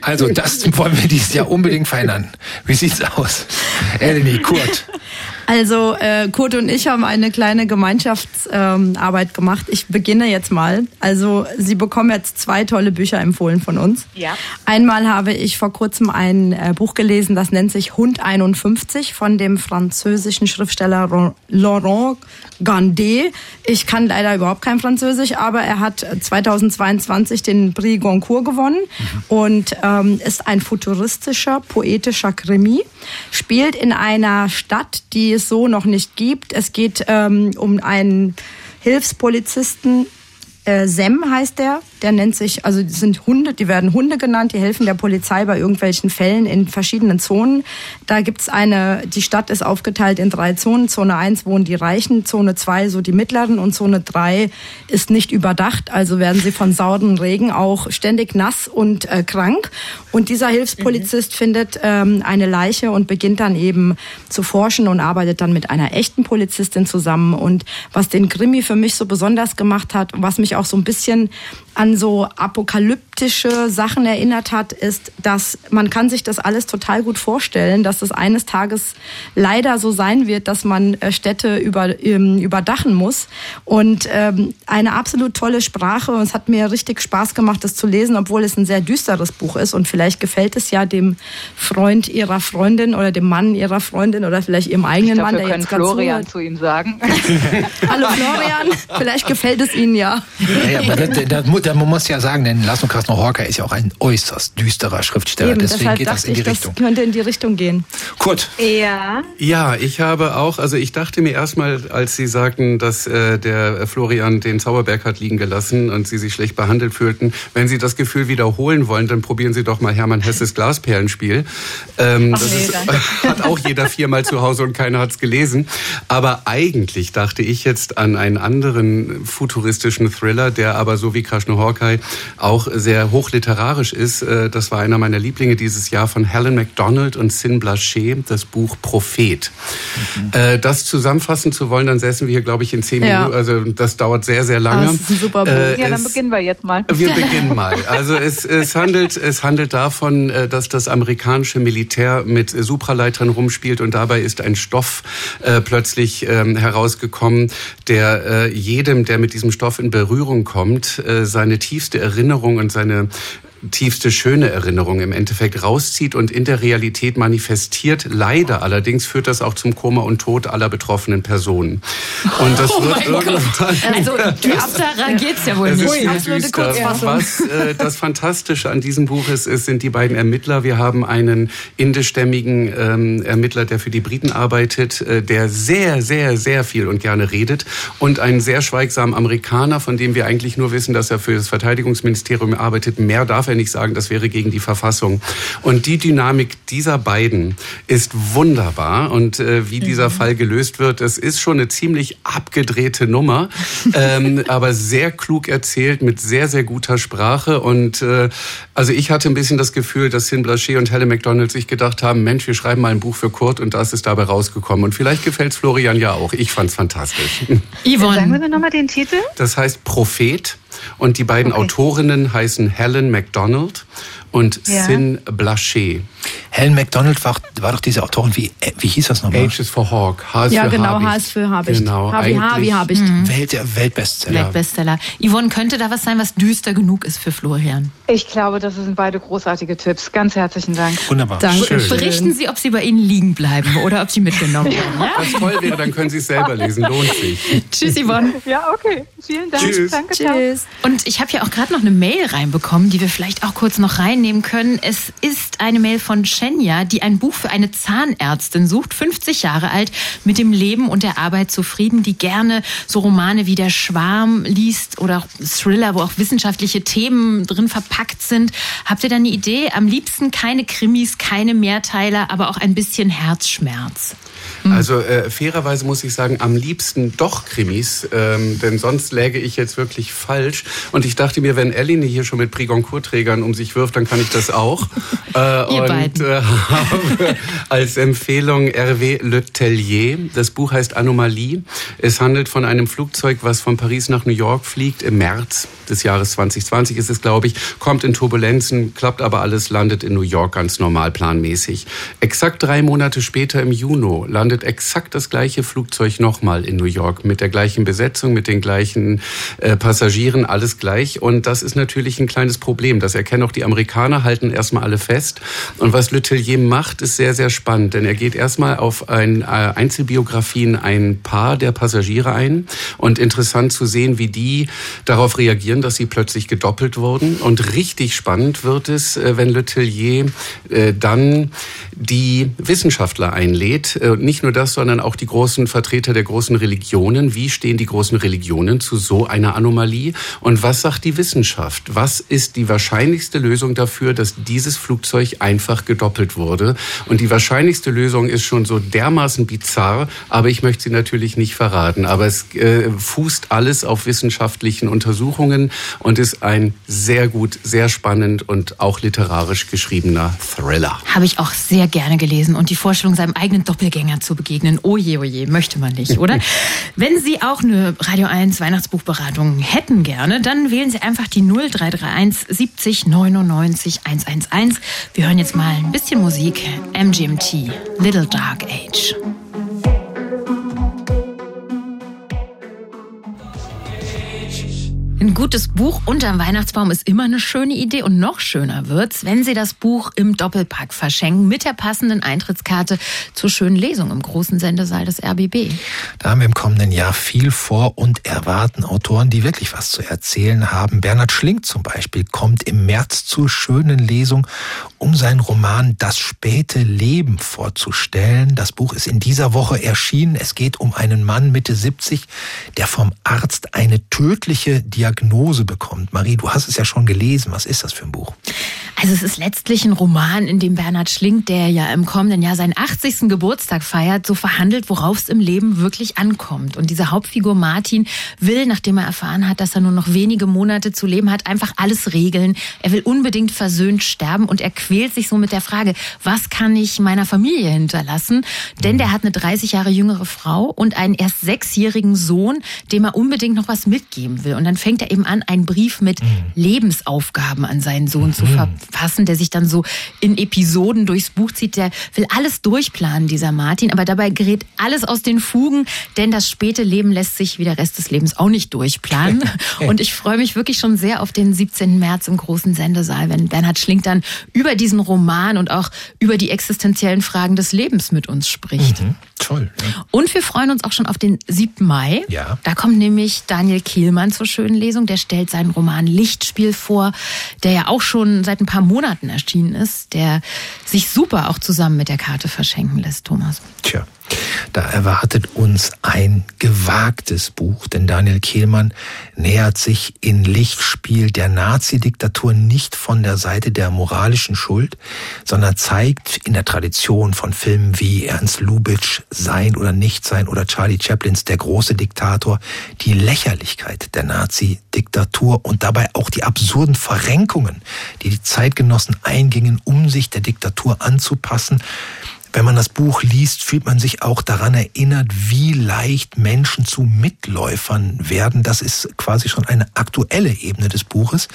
Also das wollen wir dieses Jahr unbedingt verändern. Wie sieht's aus? Eleni, Kurt. Also äh, Kurt und ich haben eine kleine Gemeinschaftsarbeit ähm, gemacht. Ich beginne jetzt mal. Also Sie bekommen jetzt zwei tolle Bücher empfohlen von uns. Ja. Einmal habe ich vor kurzem ein äh, Buch gelesen, das nennt sich Hund 51 von dem französischen Schriftsteller Laurent Gandet. Ich kann leider überhaupt kein Französisch, aber er hat 2022 den Prix Goncourt gewonnen und ähm, ist ein futuristischer, poetischer Krimi. Spielt in einer Stadt, die es so noch nicht gibt. Es geht ähm, um einen Hilfspolizisten, äh, Sem heißt der. Der nennt sich, also die sind Hunde, die werden Hunde genannt, die helfen der Polizei bei irgendwelchen Fällen in verschiedenen Zonen. Da gibt's eine, die Stadt ist aufgeteilt in drei Zonen. Zone 1 wohnen die Reichen, Zone 2 so die mittleren und Zone 3 ist nicht überdacht, also werden sie von sauren Regen auch ständig nass und äh, krank. Und dieser Hilfspolizist findet ähm, eine Leiche und beginnt dann eben zu forschen und arbeitet dann mit einer echten Polizistin zusammen. Und was den Krimi für mich so besonders gemacht hat was mich auch so ein bisschen an so apokalyptische Sachen erinnert hat, ist, dass man kann sich das alles total gut vorstellen, dass es eines Tages leider so sein wird, dass man äh, Städte über, ähm, überdachen muss. Und ähm, eine absolut tolle Sprache. Und es hat mir richtig Spaß gemacht, das zu lesen, obwohl es ein sehr düsteres Buch ist. Und vielleicht gefällt es ja dem Freund ihrer Freundin oder dem Mann ihrer Freundin oder vielleicht ihrem eigenen Dafür Mann, der können jetzt gerade Florian zuhört. zu ihm sagen. Hallo Florian, vielleicht gefällt es Ihnen ja. Ja, aber da, da, da, da, man muss ja sagen, denn Laszlo Krasner-Horkai ist ja auch ein äußerst düsterer Schriftsteller. Eben, Deswegen geht das in die ich, Richtung. das könnte in die Richtung gehen. Kurt, Ja. Ja, ich habe auch, also ich dachte mir erstmal, als Sie sagten, dass äh, der Florian den Zauberberg hat liegen gelassen und Sie sich schlecht behandelt fühlten, wenn Sie das Gefühl wiederholen wollen, dann probieren Sie doch mal Hermann Hesses Glasperlenspiel. Ähm, das nee, ist, danke. hat auch jeder viermal zu Hause und keiner hat's gelesen. Aber eigentlich dachte ich jetzt an einen anderen futuristischen Thriller, der aber so wie Krasner Horkai auch sehr hochliterarisch ist. Äh, Das war einer meiner Lieblinge dieses Jahr von Helen MacDonald und Sin Blaché, das Buch Prophet. Äh, Das zusammenfassen zu wollen, dann säßen wir hier, glaube ich, in zehn Ja. Minuten. Also das dauert sehr, sehr lange. Ah, das ist ein super Buch. Äh, Ja, dann es- beginnen wir jetzt mal. wir beginnen mal. Also es, es, handelt, es handelt davon, äh, dass das amerikanische Militär mit äh, Supraleitern rumspielt und dabei ist ein Stoff äh, plötzlich ähm, herausgekommen, der äh, jedem, der mit diesem Stoff in Berührung kommt, äh, seine tiefste Erinnerung und seine eine tiefste schöne Erinnerung im Endeffekt rauszieht und in der Realität manifestiert. Leider allerdings führt das auch zum Koma und Tod aller betroffenen Personen. Und das Oh wird mein Gott. irgendwann Also düsterer geht's ja wohl nicht. düster. Was äh, das Fantastische an diesem Buch ist, ist, sind die beiden Ermittler. Wir haben einen indischstämmigen ähm, Ermittler, der für die Briten arbeitet, äh, der sehr, sehr, sehr viel und gerne redet. Und einen sehr schweigsamen Amerikaner, von dem wir eigentlich nur wissen, dass er für das Verteidigungsministerium arbeitet. Mehr darf er nicht sagen, das wäre gegen die Verfassung. Und die Dynamik dieser beiden ist wunderbar. Und äh, wie dieser mhm. Fall gelöst wird, es ist schon eine ziemlich abgedrehte Nummer, ähm, aber sehr klug erzählt, mit sehr, sehr guter Sprache. Und äh, also ich hatte ein bisschen das Gefühl, dass Sin Blaché und Helen McDonald sich gedacht haben, Mensch, wir schreiben mal ein Buch für Kurt und das ist dabei rausgekommen. Und vielleicht gefällt es Florian ja auch. Ich fand's fantastisch. Yvonne. Sagen wir mir nochmal den Titel? Das heißt Prophet und die beiden okay. Autorinnen heißen Helen MacDonald und ja. Sin Blaché. Helen MacDonald war, war doch diese Autorin, wie, wie hieß das nochmal? H is for Hawk, H is ja, für genau, H ist für Habicht. Genau, H wie H wie Habicht. Mhm. Welt, Weltbestseller. Weltbestseller. Yvonne, könnte da was sein, was düster genug ist für Florian? Ich glaube, das sind beide großartige Tipps. Ganz herzlichen Dank. Wunderbar. Danke. Schön. Berichten Sie, ob Sie bei Ihnen liegen bleiben oder ob Sie mitgenommen werden. Ja? Was toll wäre, dann können Sie es selber lesen. Lohnt sich. Tschüss, Yvonne. Ja, okay. Vielen Dank. Tschüss. Danke, Tschüss. Und ich habe ja auch gerade noch eine Mail reinbekommen, die wir vielleicht auch kurz noch reinnehmen können. Es ist eine Mail von Shenya, die ein Buch für eine Zahnärztin sucht, 50 Jahre alt, mit dem Leben und der Arbeit zufrieden, die gerne so Romane wie Der Schwarm liest oder auch Thriller, wo auch wissenschaftliche Themen drin verpackt sind. Habt ihr da eine Idee? Am liebsten keine Krimis, keine Mehrteiler, aber auch ein bisschen Herzschmerz. Mhm. Also äh, fairerweise muss ich sagen, am liebsten doch Krimis, ähm, denn sonst läge ich jetzt wirklich falsch. Und ich dachte mir, wenn Elline hier schon mit Prigoncourt-Trägern um sich wirft, dann kann ich das auch. äh, Ihr und. Äh, habe als Empfehlung Hervé Le Tellier. Das Buch heißt Anomalie. Es handelt von einem Flugzeug, was von Paris nach New York fliegt im März des Jahres 2020 ist es, glaube ich, kommt in Turbulenzen, klappt aber alles, landet in New York ganz normal planmäßig. Exakt drei Monate später im Juni landet exakt das gleiche Flugzeug nochmal in New York mit der gleichen Besetzung, mit den gleichen äh, Passagieren, alles gleich. Und das ist natürlich ein kleines Problem. Das erkennen auch die Amerikaner, halten erstmal alle fest. Und was Letellier macht, ist sehr, sehr spannend, denn er geht erstmal auf ein äh, Einzelbiografien ein Paar der Passagiere ein und interessant zu sehen, wie die darauf reagieren, dass sie plötzlich gedoppelt wurden. Und richtig spannend wird es, äh, wenn Letellier äh, dann die Wissenschaftler einlädt. Äh, nicht nur das, sondern auch die großen Vertreter der großen Religionen. Wie stehen die großen Religionen zu so einer Anomalie? Und was sagt die Wissenschaft? Was ist die wahrscheinlichste Lösung dafür, dass dieses Flugzeug einfach gedoppelt wurde? Und die wahrscheinlichste Lösung ist schon so dermaßen bizarr, aber ich möchte sie natürlich nicht verraten. Aber es äh, fußt alles auf wissenschaftlichen Untersuchungen und ist ein sehr gut, sehr spannend und auch literarisch geschriebener Thriller. Habe ich auch sehr gerne gelesen und die Vorstellung, seinem eigenen Doppelgänger zu begegnen, oje, oje, möchte man nicht, oder? Wenn Sie auch eine Radio 1 Weihnachtsbuchberatung hätten gerne, dann wählen Sie einfach die 0331 70 99 111. Wir hören jetzt mal ein bisschen Musik. MGMT, Little Dark Age. Ein gutes Buch unterm Weihnachtsbaum ist immer eine schöne Idee und noch schöner wird's, wenn Sie das Buch im Doppelpack verschenken mit der passenden Eintrittskarte zur schönen Lesung im großen Sendesaal des RBB. Da haben wir im kommenden Jahr viel vor und erwarten Autoren, die wirklich was zu erzählen haben. Bernhard Schlink zum Beispiel kommt im März zur schönen Lesung, um seinen Roman Das späte Leben vorzustellen. Das Buch ist in dieser Woche erschienen. Es geht um einen Mann Mitte 70, der vom Arzt eine tödliche Diagnose Diagnose bekommt. Marie, du hast es ja schon gelesen. Was ist das für ein Buch? Also es ist letztlich ein Roman, in dem Bernhard Schlink, der ja im kommenden Jahr seinen 80. Geburtstag feiert, so verhandelt, worauf es im Leben wirklich ankommt. Und diese Hauptfigur Martin will, nachdem er erfahren hat, dass er nur noch wenige Monate zu leben hat, einfach alles regeln. Er will unbedingt versöhnt sterben und er quält sich so mit der Frage, was kann ich meiner Familie hinterlassen? Denn der hat eine 30 Jahre jüngere Frau und einen erst sechsjährigen Sohn, dem er unbedingt noch was mitgeben will. Und dann fängt er eben an, einen Brief mit mhm. Lebensaufgaben an seinen Sohn mhm. zu verfassen, der sich dann so in Episoden durchs Buch zieht. Der will alles durchplanen, dieser Martin, aber dabei gerät alles aus den Fugen, denn das späte Leben lässt sich wie der Rest des Lebens auch nicht durchplanen. Und ich freue mich wirklich schon sehr auf den 17. März im großen Sendesaal, wenn Bernhard Schlink dann über diesen Roman und auch über die existenziellen Fragen des Lebens mit uns spricht. Mhm. Toll. Ja. Und wir freuen uns auch schon auf den 7. Mai. Ja. Da kommt nämlich Daniel Kehlmann zur schönen Lesung. Der stellt seinen Roman Lichtspiel vor, der ja auch schon seit ein paar Monaten erschienen ist, der sich super auch zusammen mit der Karte verschenken lässt, Thomas. Tja. Da erwartet uns ein gewagtes Buch, denn Daniel Kehlmann nähert sich in Lichtspiel der Nazi-Diktatur nicht von der Seite der moralischen Schuld, sondern zeigt in der Tradition von Filmen wie Ernst Lubitsch Sein oder Nichtsein oder Charlie Chaplins Der große Diktator die Lächerlichkeit der Nazi-Diktatur und dabei auch die absurden Verrenkungen, die die Zeitgenossen eingingen, um sich der Diktatur anzupassen. Wenn man das Buch liest, fühlt man sich auch daran erinnert, wie leicht Menschen zu Mitläufern werden. Das ist quasi schon eine aktuelle Ebene des Buches,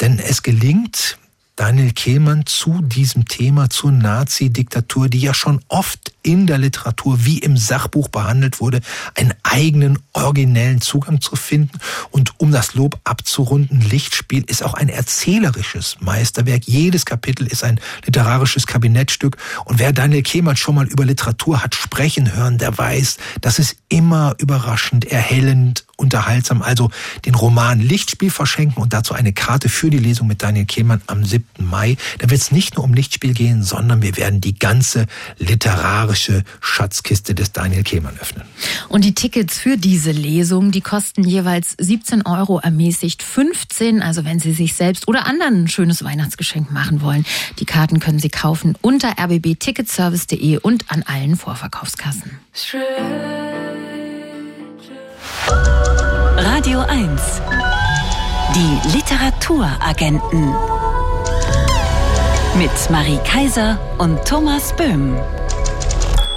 denn es gelingt Daniel Kehlmann zu diesem Thema, zur Nazi-Diktatur, die ja schon oft in der Literatur wie im Sachbuch behandelt wurde, einen eigenen originellen Zugang zu finden. Und um das Lob abzurunden, Lichtspiel ist auch ein erzählerisches Meisterwerk. Jedes Kapitel ist ein literarisches Kabinettstück. Und wer Daniel Kehlmann schon mal über Literatur hat sprechen hören, der weiß, das ist immer überraschend, erhellend, unterhaltsam. Also den Roman Lichtspiel verschenken und dazu eine Karte für die Lesung mit Daniel Kehlmann am 7. Mai. Da wird es nicht nur um Lichtspiel gehen, sondern wir werden die ganze literarische Schatzkiste des Daniel Kehlmann öffnen. Und die Tickets für diese Lesung, die kosten jeweils 17 Euro ermäßigt 15. Also wenn Sie sich selbst oder anderen ein schönes Weihnachtsgeschenk machen wollen, die Karten können Sie kaufen unter rbbticketservice.de und an allen Vorverkaufskassen. Radio 1. Die Literaturagenten. Mit Marie Kaiser und Thomas Böhm.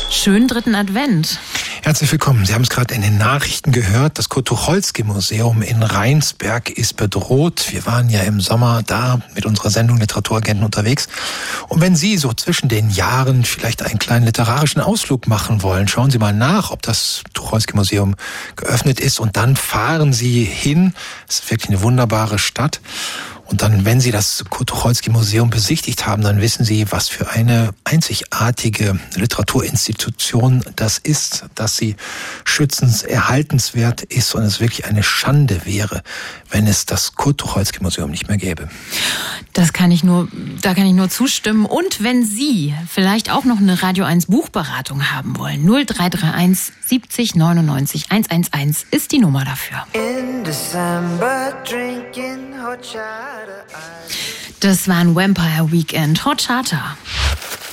Schönen dritten Advent. Herzlich willkommen. Sie haben es gerade in den Nachrichten gehört. Das Kurt-Tucholsky-Museum in Rheinsberg ist bedroht. Wir waren ja im Sommer da mit unserer Sendung Literaturagenten unterwegs. Und wenn Sie so zwischen den Jahren vielleicht einen kleinen literarischen Ausflug machen wollen, schauen Sie mal nach, ob das Tucholsky-Museum geöffnet ist und dann fahren Sie hin. Es ist wirklich eine wunderbare Stadt. Und dann, wenn Sie das Kurt-Tucholsky-Museum besichtigt haben, dann wissen Sie, was für eine einzigartige Literaturinstitution das ist, dass sie schützenserhaltenswert ist und es wirklich eine Schande wäre, wenn es das Kurt-Tucholsky-Museum nicht mehr gäbe. Das kann ich nur, da kann ich nur zustimmen. Und wenn Sie vielleicht auch noch eine Radio 1 Buchberatung haben wollen, 0331 70 99 111 ist die Nummer dafür. In December drinking hot Das war ein Vampire Weekend Hot Charter.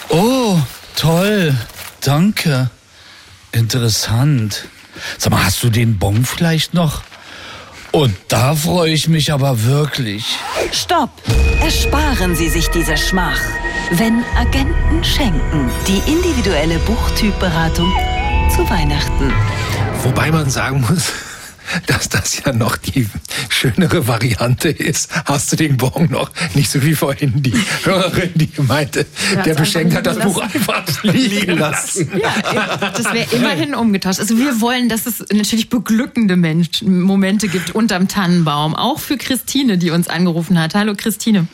Oh, toll. Danke. Interessant. Sag mal, hast du den Bon vielleicht noch? Und da freue ich mich aber wirklich. Stopp! Ersparen Sie sich diese Schmach. Wenn Agenten schenken, die individuelle Buchtypberatung zu Weihnachten. Wobei man sagen muss, dass das ja noch die schönere Variante ist. Hast du den Bon noch? Nicht so wie vorhin die Hörerin, die meinte, Ja, der beschenkt hat das einfach Buch einfach liegen lassen. Ja, das wäre immerhin umgetauscht. Also wir wollen, dass es natürlich beglückende Momente gibt unterm Tannenbaum. Auch für Christine, die uns angerufen hat. Hallo Christine.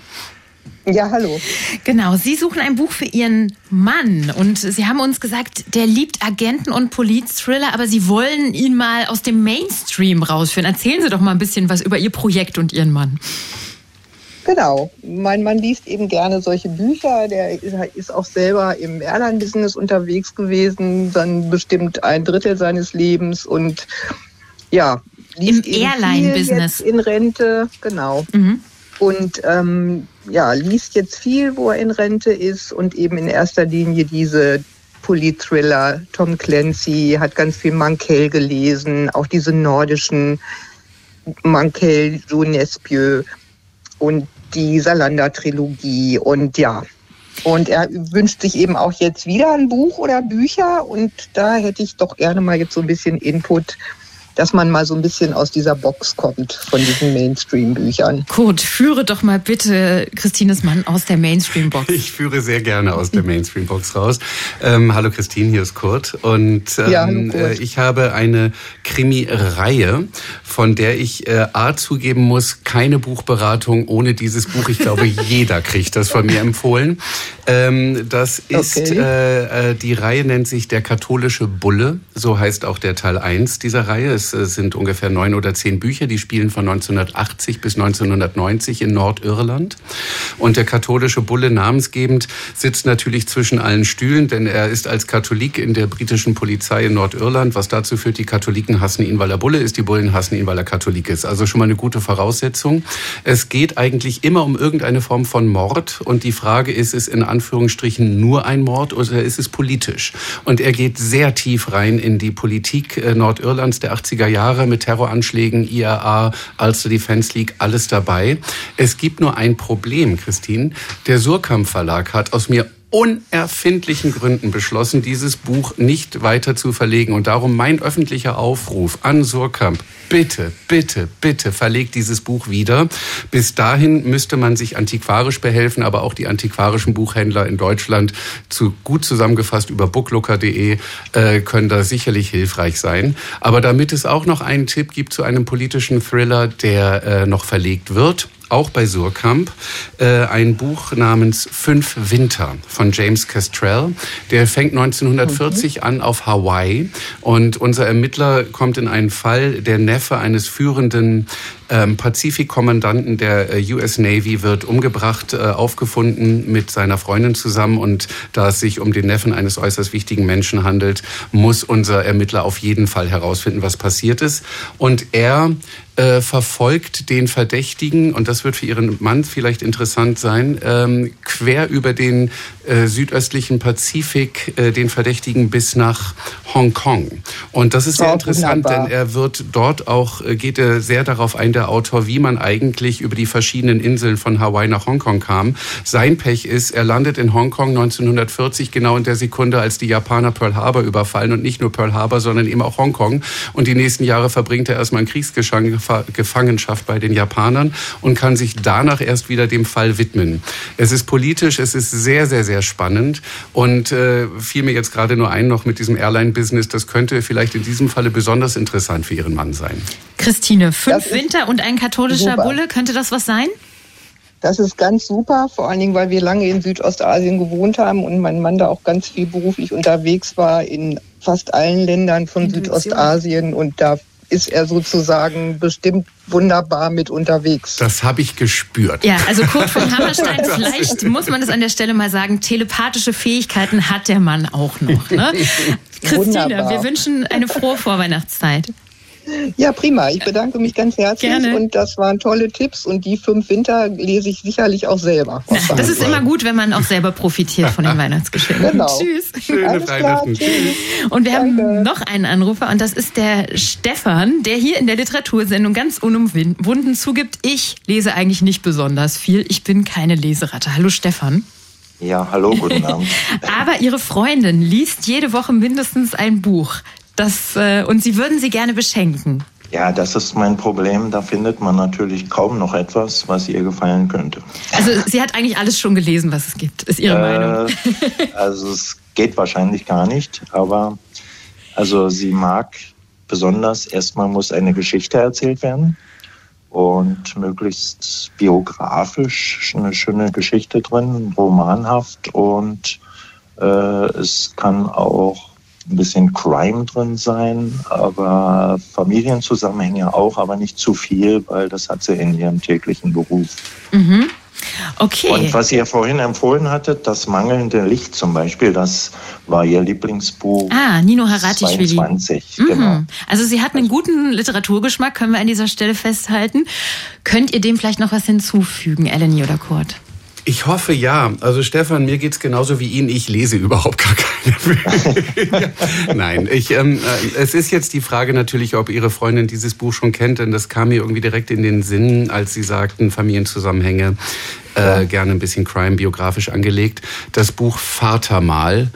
Ja, hallo. Genau, Sie suchen ein Buch für Ihren Mann und Sie haben uns gesagt, der liebt Agenten und Police-Thriller, aber Sie wollen ihn mal aus dem Mainstream rausführen. Erzählen Sie doch mal ein bisschen was über Ihr Projekt und Ihren Mann. Genau. Mein Mann liest eben gerne solche Bücher. Der ist auch selber im Airline-Business unterwegs gewesen, dann bestimmt ein Drittel seines Lebens und ja, liest Im eben Airline-Business. in Rente, genau. Mhm. Und ähm, ja, liest jetzt viel, wo er in Rente ist und eben in erster Linie diese Polit-Thriller. Tom Clancy hat ganz viel Mankell gelesen, auch diese nordischen Mankell, Joe Nesbieu und die Salander-Trilogie und ja. Und er wünscht sich eben auch jetzt wieder ein Buch oder Bücher und da hätte ich doch gerne mal jetzt so ein bisschen Input, dass man mal so ein bisschen aus dieser Box kommt von diesen Mainstream-Büchern. Kurt, führe doch mal bitte Christines Mann aus der Mainstream-Box. Ich führe sehr gerne aus der Mainstream-Box raus. Ähm, hallo Christine, hier ist Kurt. Und ähm, Ja, Kurt. äh, ich habe eine Krimi-Reihe, von der ich äh, A zugeben muss, keine Buchberatung ohne dieses Buch. Ich glaube, jeder kriegt das von mir empfohlen. Ähm, das ist, Okay. äh, äh, die Reihe nennt sich Der katholische Bulle. So heißt auch der Teil 1 dieser Reihe. Es äh, sind ungefähr neun oder zehn Bücher, die spielen von 1980 bis 1990 in Nordirland. Und der katholische Bulle namensgebend sitzt natürlich zwischen allen Stühlen, denn er ist als Katholik in der britischen Polizei in Nordirland, was dazu führt, die Katholiken hassen ihn, weil er Bulle ist, die Bullen hassen ihn, weil er Katholik ist. Also schon mal eine gute Voraussetzung. Es geht eigentlich immer um irgendeine Form von Mord und die Frage ist, ist in Anführungsstrichen nur ein Mord oder ist es politisch? Und er geht sehr tief rein in die Politik äh, Nordirlands der 80er Jahre mit Terroranschlägen, IAA, Ulster Defense League, alles dabei. Es gibt nur ein Problem, Christine. Der Surkamp Verlag hat aus mir unerfindlichen Gründen beschlossen, dieses Buch nicht weiter zu verlegen. Und darum mein öffentlicher Aufruf an Surkamp. Bitte, bitte, bitte verlegt dieses Buch wieder. Bis dahin müsste man sich antiquarisch behelfen, aber auch die antiquarischen Buchhändler in Deutschland zu gut zusammengefasst über booklooker.de äh, können da sicherlich hilfreich sein. Aber damit es auch noch einen Tipp gibt zu einem politischen Thriller, der äh, noch verlegt wird, auch bei Surkamp, äh, ein Buch namens Fünf Winter von James Castrell. Der fängt 1940 an auf Hawaii und unser Ermittler kommt in einen Fall, der Neffe eines führenden ähm, Pazifikkommandanten der äh, US Navy wird umgebracht, äh, aufgefunden mit seiner Freundin zusammen und da es sich um den Neffen eines äußerst wichtigen Menschen handelt, muss unser Ermittler auf jeden Fall herausfinden, was passiert ist. Und er äh, verfolgt den Verdächtigen, und das wird für Ihren Mann vielleicht interessant sein, ähm, quer über den äh, südöstlichen Pazifik äh, den Verdächtigen bis nach Hongkong. Und das ist sehr Oh, interessant, wunderbar. denn er wird dort auch, äh, geht er sehr darauf ein, der Autor, wie man eigentlich über die verschiedenen Inseln von Hawaii nach Hongkong kam. Sein Pech ist, er landet in Hongkong 1940, genau in der Sekunde, als die Japaner Pearl Harbor überfallen und nicht nur Pearl Harbor, sondern eben auch Hongkong. Und die nächsten Jahre verbringt er erstmal in Kriegsgefangenschaft bei den Japanern und kann sich danach erst wieder dem Fall widmen. Es ist politisch, es ist sehr, sehr, sehr spannend und äh, fiel mir jetzt gerade nur ein noch mit diesem Airline-Business, das könnte vielleicht in diesem Falle besonders interessant für Ihren Mann sein. Christine, fünf Winter und ein katholischer super. Bulle, könnte das was sein? Das ist ganz super, vor allen Dingen, weil wir lange in Südostasien gewohnt haben und mein Mann da auch ganz viel beruflich unterwegs war in fast allen Ländern von Intuition. Südostasien und da ist er sozusagen bestimmt wunderbar mit unterwegs. Das habe ich gespürt. Ja, also Kurt von Hammerstein, vielleicht muss man das an der Stelle mal sagen, telepathische Fähigkeiten hat der Mann auch noch. Ne? Christine, Wunderbar. wir wünschen eine frohe Vorweihnachtszeit. Ja, prima. Ich bedanke mich ganz herzlich Gerne. und das waren tolle Tipps und die fünf Winter lese ich sicherlich auch selber. Das ist immer gut, wenn man auch selber profitiert von den Weihnachtsgeschenken. Genau. Tschüss. Schöne Alles klar, Weihnachten. tschüss. Und wir haben Danke. noch einen Anrufer und das ist der Stefan, der hier in der Literatursendung ganz unumwunden zugibt, ich lese eigentlich nicht besonders viel, ich bin keine Leseratte. Hallo Stefan. Ja, hallo, guten Abend. Aber ihre Freundin liest jede Woche mindestens ein Buch. Das, äh, und sie würden sie gerne beschenken. Ja, das ist mein Problem. Da findet man natürlich kaum noch etwas, was ihr gefallen könnte. Also sie hat eigentlich alles schon gelesen, was es gibt, ist ihre Meinung. Äh, also es geht wahrscheinlich gar nicht, aber also sie mag besonders, erstmal muss eine Geschichte erzählt werden und möglichst biografisch eine schöne Geschichte drin, romanhaft und äh, es kann auch ein bisschen Crime drin sein, aber Familienzusammenhänge auch, aber nicht zu viel, weil das hat sie in ihrem täglichen Beruf. Mhm. Okay. Und was ihr vorhin empfohlen hattet, das mangelnde Licht zum Beispiel, das war ihr Lieblingsbuch. Ah, Nino Haratischvili. 22, Mhm. genau. Also sie hat einen guten Literaturgeschmack, können wir an dieser Stelle festhalten. Könnt ihr dem vielleicht noch was hinzufügen, Eleni oder Kurt? Ich hoffe ja. Also Stefan, mir geht's genauso wie Ihnen. Ich lese überhaupt gar keine. Nein, ich, ähm, äh, es ist jetzt die Frage natürlich, ob Ihre Freundin dieses Buch schon kennt, denn das kam mir irgendwie direkt in den Sinn, als Sie sagten, Familienzusammenhänge, äh, gerne ein bisschen Crime biografisch angelegt. Das Buch Vatermal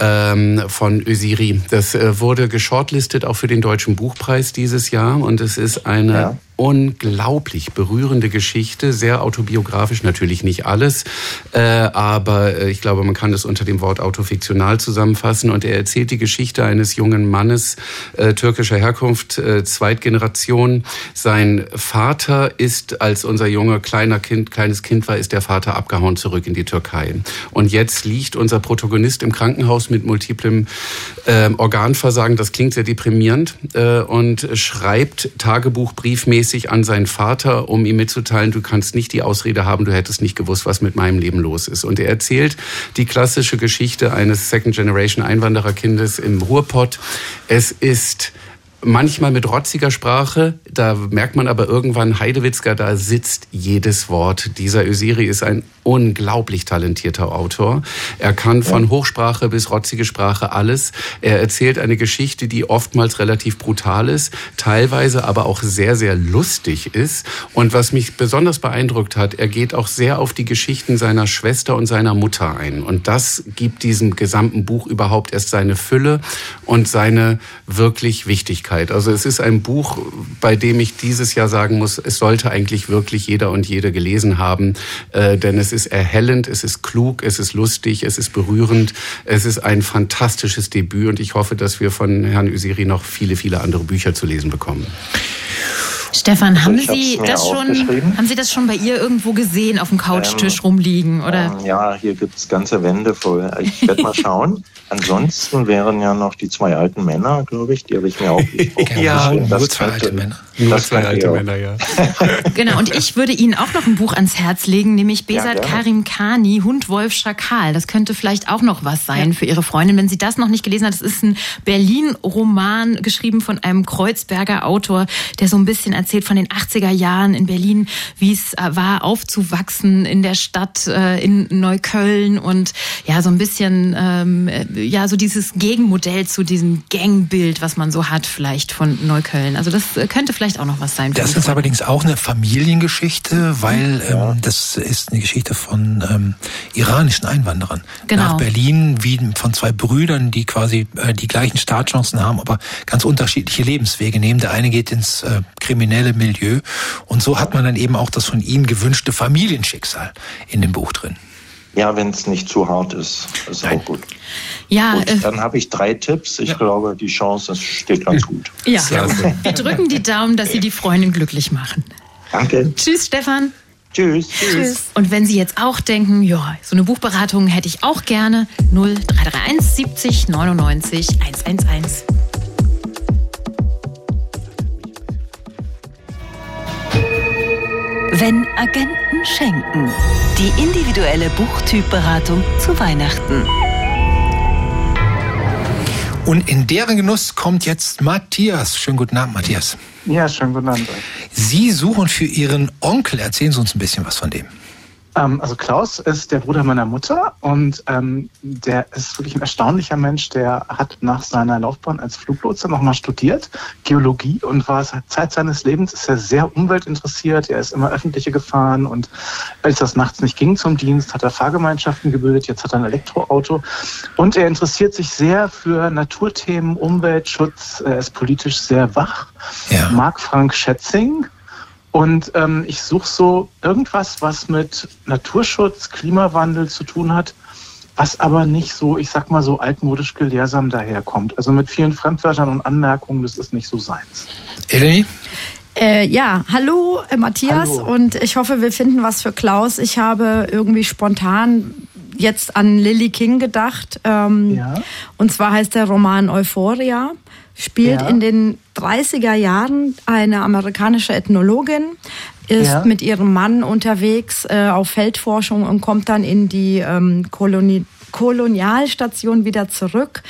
ähm, von Ösiri. Das äh, wurde geshortlistet auch für den Deutschen Buchpreis dieses Jahr und es ist eine unglaublich berührende Geschichte, sehr autobiografisch, natürlich nicht alles, äh, aber äh, ich glaube, man kann es unter dem Wort autofiktional zusammenfassen. Und er erzählt die Geschichte eines jungen Mannes äh, türkischer Herkunft, äh, Zweitgeneration. Sein Vater ist, als unser junger kleiner Kind, kleines Kind war, ist der Vater abgehauen zurück in die Türkei. Und jetzt liegt unser Protagonist im Krankenhaus mit multiplem äh, Organversagen. Das klingt sehr deprimierend äh, und schreibt Tagebuch briefmäßig an seinen Vater, um ihm mitzuteilen, du kannst nicht die Ausrede haben, du hättest nicht gewusst, was mit meinem Leben los ist. Und er erzählt die klassische Geschichte eines Second-Generation-Einwandererkindes im Ruhrpott. Es ist manchmal mit rotziger Sprache. Da merkt man aber irgendwann, Heidewitzka, da sitzt jedes Wort. Dieser Ösiri ist ein unglaublich talentierter Autor. Er kann von Hochsprache bis rotzige Sprache alles. Er erzählt eine Geschichte, die oftmals relativ brutal ist, teilweise aber auch sehr, sehr lustig ist. Und was mich besonders beeindruckt hat, er geht auch sehr auf die Geschichten seiner Schwester und seiner Mutter ein. Und das gibt diesem gesamten Buch überhaupt erst seine Fülle und seine wirklich Wichtigkeit. Also es ist ein Buch, bei dem ich dieses Jahr sagen muss, es sollte eigentlich wirklich jeder und jede gelesen haben, äh, denn es ist erhellend, es ist klug, es ist lustig, es ist berührend, es ist ein fantastisches Debüt. Und ich hoffe, dass wir von Herrn Usiri noch viele, viele andere Bücher zu lesen bekommen. Stefan, haben Sie das schon, haben Sie das schon bei ihr irgendwo gesehen auf dem Couchtisch Ähm, rumliegen oder? Ähm, ja, hier gibt's ganze Wände voll. Ich werde mal schauen. Ansonsten wären ja noch die zwei alten Männer, glaube ich, die habe ich mir auch Ja, Das nur zwei könnte- alte Männer. Nur Das zwei alte. Männer, ja. Genau, und ich würde Ihnen auch noch ein Buch ans Herz legen, nämlich Ja, Besat gerne. Karim Khani, Hund, Wolf, Schakal. Das könnte vielleicht auch noch was sein für Ihre Freundin, wenn sie das noch nicht gelesen hat. Das ist ein Berlin-Roman, geschrieben von einem Kreuzberger Autor, der so ein bisschen erzählt von den 80er Jahren in Berlin, wie es äh, war, aufzuwachsen in der Stadt äh, in Neukölln und ja, so ein bisschen, ähm, äh, ja, so dieses Gegenmodell zu diesem Gangbild, was man so hat, vielleicht von Neukölln. Also das könnte vielleicht auch noch was sein. Das ist allerdings auch eine Familiengeschichte, weil ähm, das ist eine Geschichte von ähm, iranischen Einwanderern Genau. nach Berlin, wie von zwei Brüdern, die quasi äh, die gleichen Startchancen haben, aber ganz unterschiedliche Lebenswege nehmen. Der eine geht ins äh, kriminelle Milieu und so hat man dann eben auch das von ihnen gewünschte Familienschicksal in dem Buch drin. Ja, wenn es nicht zu hart ist, ist auch gut. Ja, Gut, äh, dann habe ich drei Tipps. Ich glaube, die Chance steht ganz gut. Ja, wir drücken die Daumen, dass Sie die Freundin glücklich machen. Danke. Tschüss, Stefan. Tschüss. Tschüss. Und wenn Sie jetzt auch denken, ja, so eine Buchberatung hätte ich auch gerne, 0331 70 99 111. Wenn Agenten schenken. Die individuelle Buchtypberatung zu Weihnachten. Und in deren Genuss kommt jetzt Matthias. Schönen guten Abend, Matthias. Ja, schönen guten Abend. Sie suchen für Ihren Onkel. Erzählen Sie uns ein bisschen was von dem. Ähm, also Klaus ist der Bruder meiner Mutter und ähm, der ist wirklich ein erstaunlicher Mensch. Der hat nach seiner Laufbahn als Fluglotse nochmal studiert, Geologie und war seit Zeit seines Lebens ist er sehr umweltinteressiert. Er ist immer öffentliche gefahren und als das nachts nicht ging zum Dienst, hat er Fahrgemeinschaften gebildet. Jetzt hat er ein Elektroauto und er interessiert sich sehr für Naturthemen, Umweltschutz. Er ist politisch sehr wach. Ja. Marc Frank Schätzing und ähm, ich suche so irgendwas, was mit Naturschutz, Klimawandel zu tun hat, was aber nicht so, ich sag mal so altmodisch gelehrsam daherkommt. Also mit vielen Fremdwörtern und Anmerkungen, das ist nicht so seins. Eleni? Äh, ja, hallo äh, Matthias Hallo. und ich hoffe, wir finden was für Klaus. Ich habe irgendwie spontan jetzt an Lily King gedacht. Ähm, Ja. Und zwar heißt der Roman Euphoria, spielt Ja. in den 30er Jahren eine amerikanische Ethnologin, ist Ja. mit ihrem Mann unterwegs äh, auf Feldforschung und kommt dann in die ähm, Kolonie Kolonialstation wieder zurück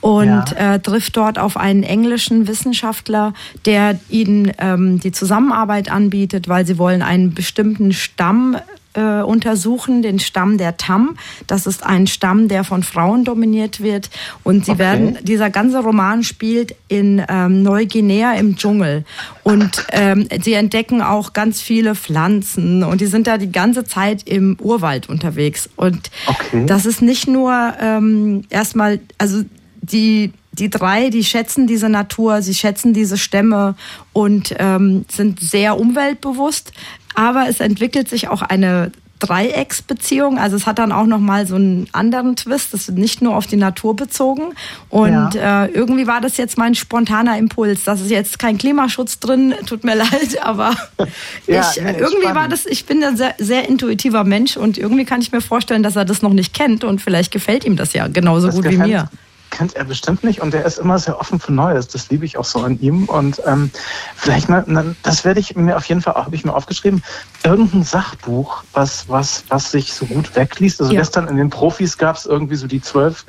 und Ja. äh, trifft dort auf einen englischen Wissenschaftler, der ihnen ähm, die Zusammenarbeit anbietet, weil sie wollen einen bestimmten Stamm äh, untersuchen, den Stamm der Tam. Das ist ein Stamm, der von Frauen dominiert wird. Und sie Okay. werden, dieser ganze Roman spielt in ähm, Neuguinea im Dschungel. Und ähm, sie entdecken auch ganz viele Pflanzen und die sind da die ganze Zeit im Urwald unterwegs. Und Okay. das ist nicht nur ähm, erstmal, also die die drei, die schätzen diese Natur, sie schätzen diese Stämme und ähm, sind sehr umweltbewusst. Aber es entwickelt sich auch eine Dreiecksbeziehung. Also es hat dann auch noch mal so einen anderen Twist. Das ist nicht nur auf die Natur bezogen. Und ja. äh, irgendwie war das jetzt mein spontaner Impuls. Das ist jetzt kein Klimaschutz drin. Tut mir leid, aber ja, ich, nee, irgendwie spannend. war das. Ich bin ein sehr, sehr intuitiver Mensch und irgendwie kann ich mir vorstellen, dass er das noch nicht kennt und vielleicht gefällt ihm das ja genauso das gut wie mir kennt er bestimmt nicht und er ist immer sehr offen für Neues. Das liebe ich auch so an ihm. Und ähm, vielleicht mal, das werde ich mir auf jeden Fall, habe ich mir aufgeschrieben, irgendein Sachbuch, was, was, was sich so gut wegliest. Also ja. gestern in den Profis gab es irgendwie so die zwölf,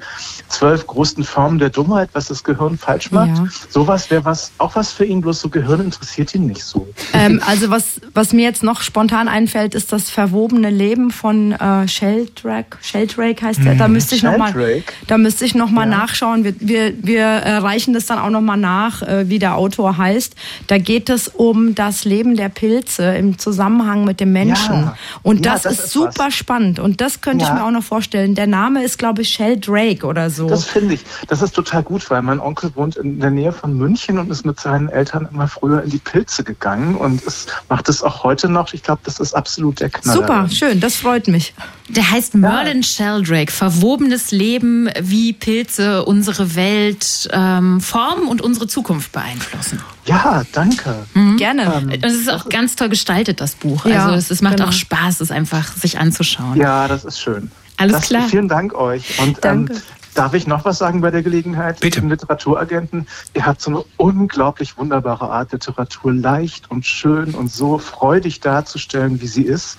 zwölf größten Formen der Dummheit, was das Gehirn falsch macht. Ja. Sowas wäre was, auch was für ihn, bloß so Gehirn interessiert ihn nicht so. Ähm, also was, was mir jetzt noch spontan einfällt, ist das verwobene Leben von äh, Sheldrake. Sheldrake heißt der. Da mhm. müsste ich nochmal, da müsste ich noch mal ja. nachschauen. Wir, wir, wir äh, reichen das dann auch nochmal nach, äh, wie der Autor heißt. Da geht es um das Leben der Pilze im Zusammenhang mit dem Menschen. Ja. Und das, ja, das ist, ist, super was. spannend. Und das könnte ja. ich mir auch noch vorstellen. Der Name ist, glaube ich, Sheldrake oder so. Das finde ich. Das ist total gut, weil mein Onkel wohnt in der Nähe von München und ist mit seinen Eltern immer früher in die Pilze gegangen und es macht es auch heute noch. Ich glaube, das ist absolut der Knaller. Super, schön. Das freut mich. Der heißt Merlin Sheldrake. Verwobenes Leben, wie Pilze unsere Welt ähm, formen und unsere Zukunft beeinflussen. Ja, danke. Mhm. Gerne. Ähm, es ist auch ganz toll gestaltet, das Buch. Ja, also es, es macht genau. auch Spaß, es einfach sich anzuschauen. Ja, das ist schön. Alles das, klar. Vielen Dank euch. Und ähm, Darf ich noch was sagen bei der Gelegenheit? Bitte. Im Literaturagenten, ihr habt so eine unglaublich wunderbare Art, Literatur leicht und schön und so freudig darzustellen, wie sie ist.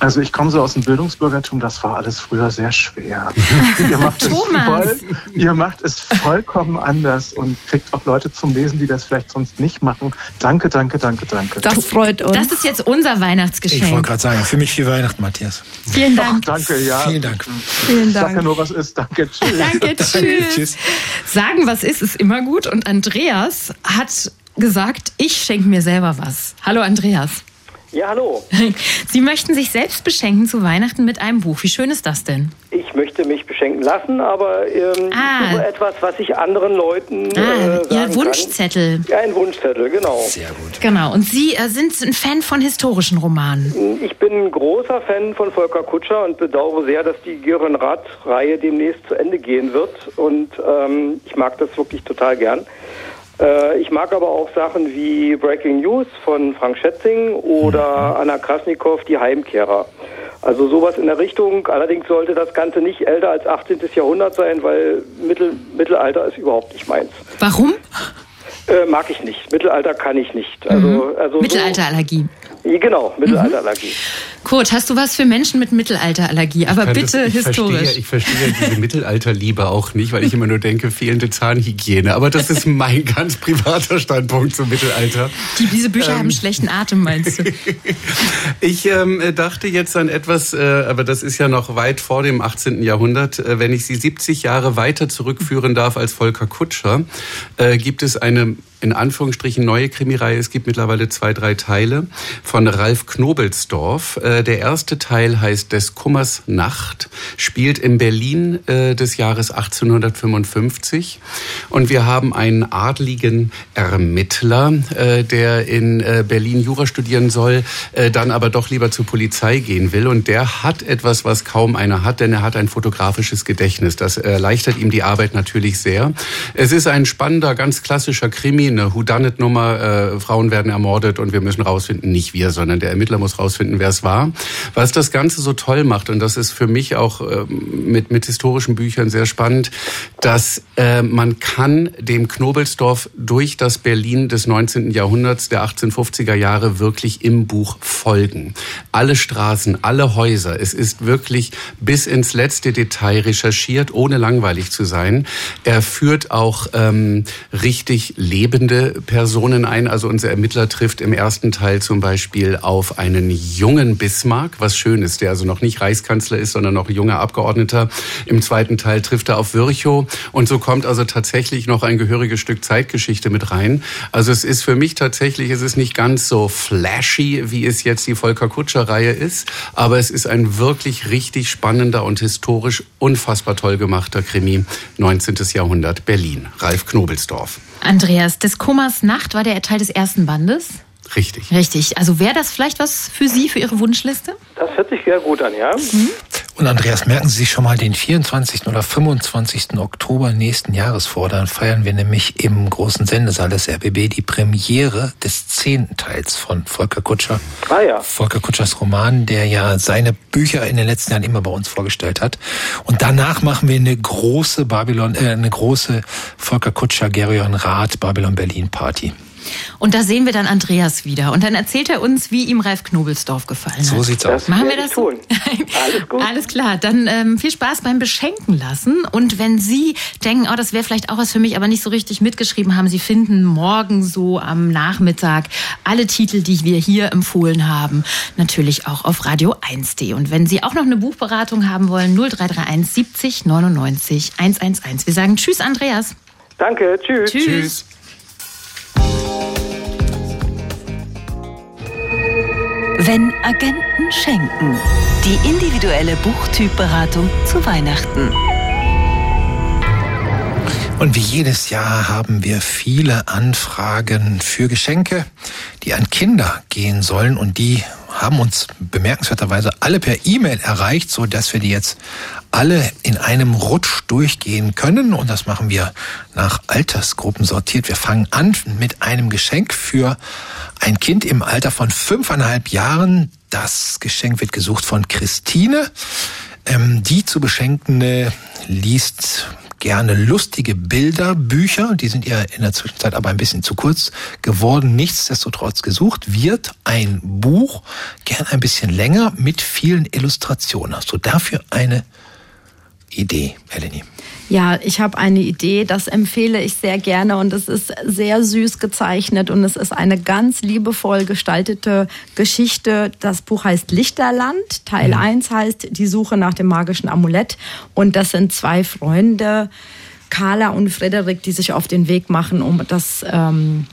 Also ich komme so aus dem Bildungsbürgertum, das war alles früher sehr schwer. ihr, macht es voll, ihr macht es vollkommen anders und kriegt auch Leute zum Lesen, die das vielleicht sonst nicht machen. Danke, danke, danke, danke. Das freut uns. Das ist jetzt unser Weihnachtsgeschenk. Ich wollte gerade sagen, für mich viel Weihnachten, Matthias. Vielen Dank. Ach, danke, ja. Vielen Dank. Vielen Dank. Sage nur, was ist. Danke, tschüss. Danke, tschüss. tschüss. Sagen, was ist, ist immer gut. Und Andreas hat gesagt, ich schenke mir selber was. Hallo, Andreas. Ja, hallo. Sie möchten sich selbst beschenken zu Weihnachten mit einem Buch. Wie schön ist das denn? Ich möchte mich beschenken lassen, aber ähm, ah. etwas, was ich anderen Leuten ah, äh, Ihr Wunschzettel. Kann. Ja, ein Wunschzettel, genau. Sehr gut. Genau. Und Sie äh, sind ein Fan von historischen Romanen? Ich bin ein großer Fan von Volker Kutscher und bedauere sehr, dass die Gören-Rath-Reihe demnächst zu Ende gehen wird. Und ähm, ich mag das wirklich total gern. Äh, ich mag aber auch Sachen wie Breaking News von Frank Schätzing oder mhm. Anna Krasnikow, Die Heimkehrer. Also sowas in der Richtung. Allerdings sollte das Ganze nicht älter als 18. Jahrhundert sein, weil Mittel, Mittelalter ist überhaupt nicht meins. Warum? Äh, mag ich nicht. Mittelalter kann ich nicht. Also, mhm. also Mittelalterallergie. So, genau, Mittelalterallergie. Mhm. Kurt, hast du was für Menschen mit Mittelalterallergie? Aber bitte das, ich historisch. Verstehe, ich verstehe diese Mittelalterliebe auch nicht, weil ich immer nur denke, fehlende Zahnhygiene. Aber das ist mein ganz privater Standpunkt zum Mittelalter. Die, diese Bücher ähm, haben schlechten Atem, meinst du? ich ähm, dachte jetzt an etwas, äh, aber das ist ja noch weit vor dem 18. Jahrhundert. Äh, wenn ich Sie 70 Jahre weiter zurückführen darf als Volker Kutscher, äh, gibt es eine in Anführungsstrichen neue Krimireihe. Es gibt mittlerweile zwei, drei Teile von Ralf Knobelsdorf. Äh, der erste Teil heißt Des Kummers Nacht, spielt in Berlin äh, des Jahres 1855. Und wir haben einen adligen Ermittler, äh, der in Berlin Jura studieren soll, dann aber doch lieber zur Polizei gehen will. Und der hat etwas, was kaum einer hat, denn er hat ein fotografisches Gedächtnis. Das erleichtert ihm die Arbeit natürlich sehr. Es ist ein spannender, ganz klassischer Krimi, eine Whodunit-Nummer, äh, Frauen werden ermordet und wir müssen rausfinden, nicht wir, sondern der Ermittler muss rausfinden, wer es war. Was das Ganze so toll macht, und das ist für mich auch äh, mit, mit historischen Büchern sehr spannend, dass äh, man kann dem Knobelsdorf durch das Berlin des 19. Jahrhunderts, der 1850er Jahre, wirklich im Buch folgen. Alle Straßen, alle Häuser, es ist wirklich bis ins letzte Detail recherchiert, ohne langweilig zu sein. Er führt auch ähm, richtig Leben liebende Personen ein. Also unser Ermittler trifft im ersten Teil zum Beispiel auf einen jungen Bismarck, was schön ist, der also noch nicht Reichskanzler ist, sondern noch junger Abgeordneter. Im zweiten Teil trifft er auf Virchow und so kommt also tatsächlich noch ein gehöriges Stück Zeitgeschichte mit rein. Also es ist für mich tatsächlich, es ist nicht ganz so flashy, wie es jetzt die Volker Kutscher-Reihe ist, aber es ist ein wirklich richtig spannender und historisch unfassbar toll gemachter Krimi 19. Jahrhundert Berlin. Ralf Knobelsdorf. Andreas, des Kummers Nacht war der Teil des ersten Bandes. Richtig. Richtig. Also wäre das vielleicht was für Sie, für Ihre Wunschliste? Das hört sich sehr gut an, ja. Mhm. Und Andreas, merken Sie sich schon mal den 24. oder 25. Oktober nächsten Jahres vor. Dann feiern wir nämlich im großen Sendesaal des RBB die Premiere des zehnten Teils von Volker Kutscher. Ah ja. Volker Kutschers Roman, der ja seine Bücher in den letzten Jahren immer bei uns vorgestellt hat. Und danach machen wir eine große Babylon, äh, eine große Volker Kutscher Gerion Rath Babylon Berlin Party. Und da sehen wir dann Andreas wieder. Und dann erzählt er uns, wie ihm Ralf Knobelsdorf gefallen hat. So sieht's aus. Machen wir das tun. Alles gut. Alles klar, dann ähm, viel Spaß beim Beschenken lassen. Und wenn Sie denken, oh, das wäre vielleicht auch was für mich, aber nicht so richtig mitgeschrieben haben, Sie finden morgen so am Nachmittag alle Titel, die wir hier empfohlen haben, natürlich auch auf radio1.de. Und wenn Sie auch noch eine Buchberatung haben wollen, 0331 70 99 111. Wir sagen Tschüss, Andreas. Danke, tschüss. Tschüss. Wenn Agenten schenken. Die individuelle Buchtypberatung zu Weihnachten. Und wie jedes Jahr haben wir viele Anfragen für Geschenke, die an Kinder gehen sollen und die haben uns bemerkenswerterweise alle per E-Mail erreicht, so dass wir die jetzt alle in einem Rutsch durchgehen können und das machen wir nach Altersgruppen sortiert. Wir fangen an mit einem Geschenk für ein Kind im Alter von fünfeinhalb Jahren. Das Geschenk wird gesucht von Christine. Ähm, die zu beschenkende liest gerne lustige Bilderbücher. Die sind ihr in der Zwischenzeit aber ein bisschen zu kurz geworden. Nichtsdestotrotz gesucht wird ein Buch, gern ein bisschen länger, mit vielen Illustrationen. Hast du dafür eine Idee, Melanie? Ja, ich habe eine Idee, das empfehle ich sehr gerne und es ist sehr süß gezeichnet und es ist eine ganz liebevoll gestaltete Geschichte. Das Buch heißt Lichterland. Teil Mhm. 1 heißt Die Suche nach dem magischen Amulett und das sind zwei Freunde, Carla und Frederik, die sich auf den Weg machen, um das ähm,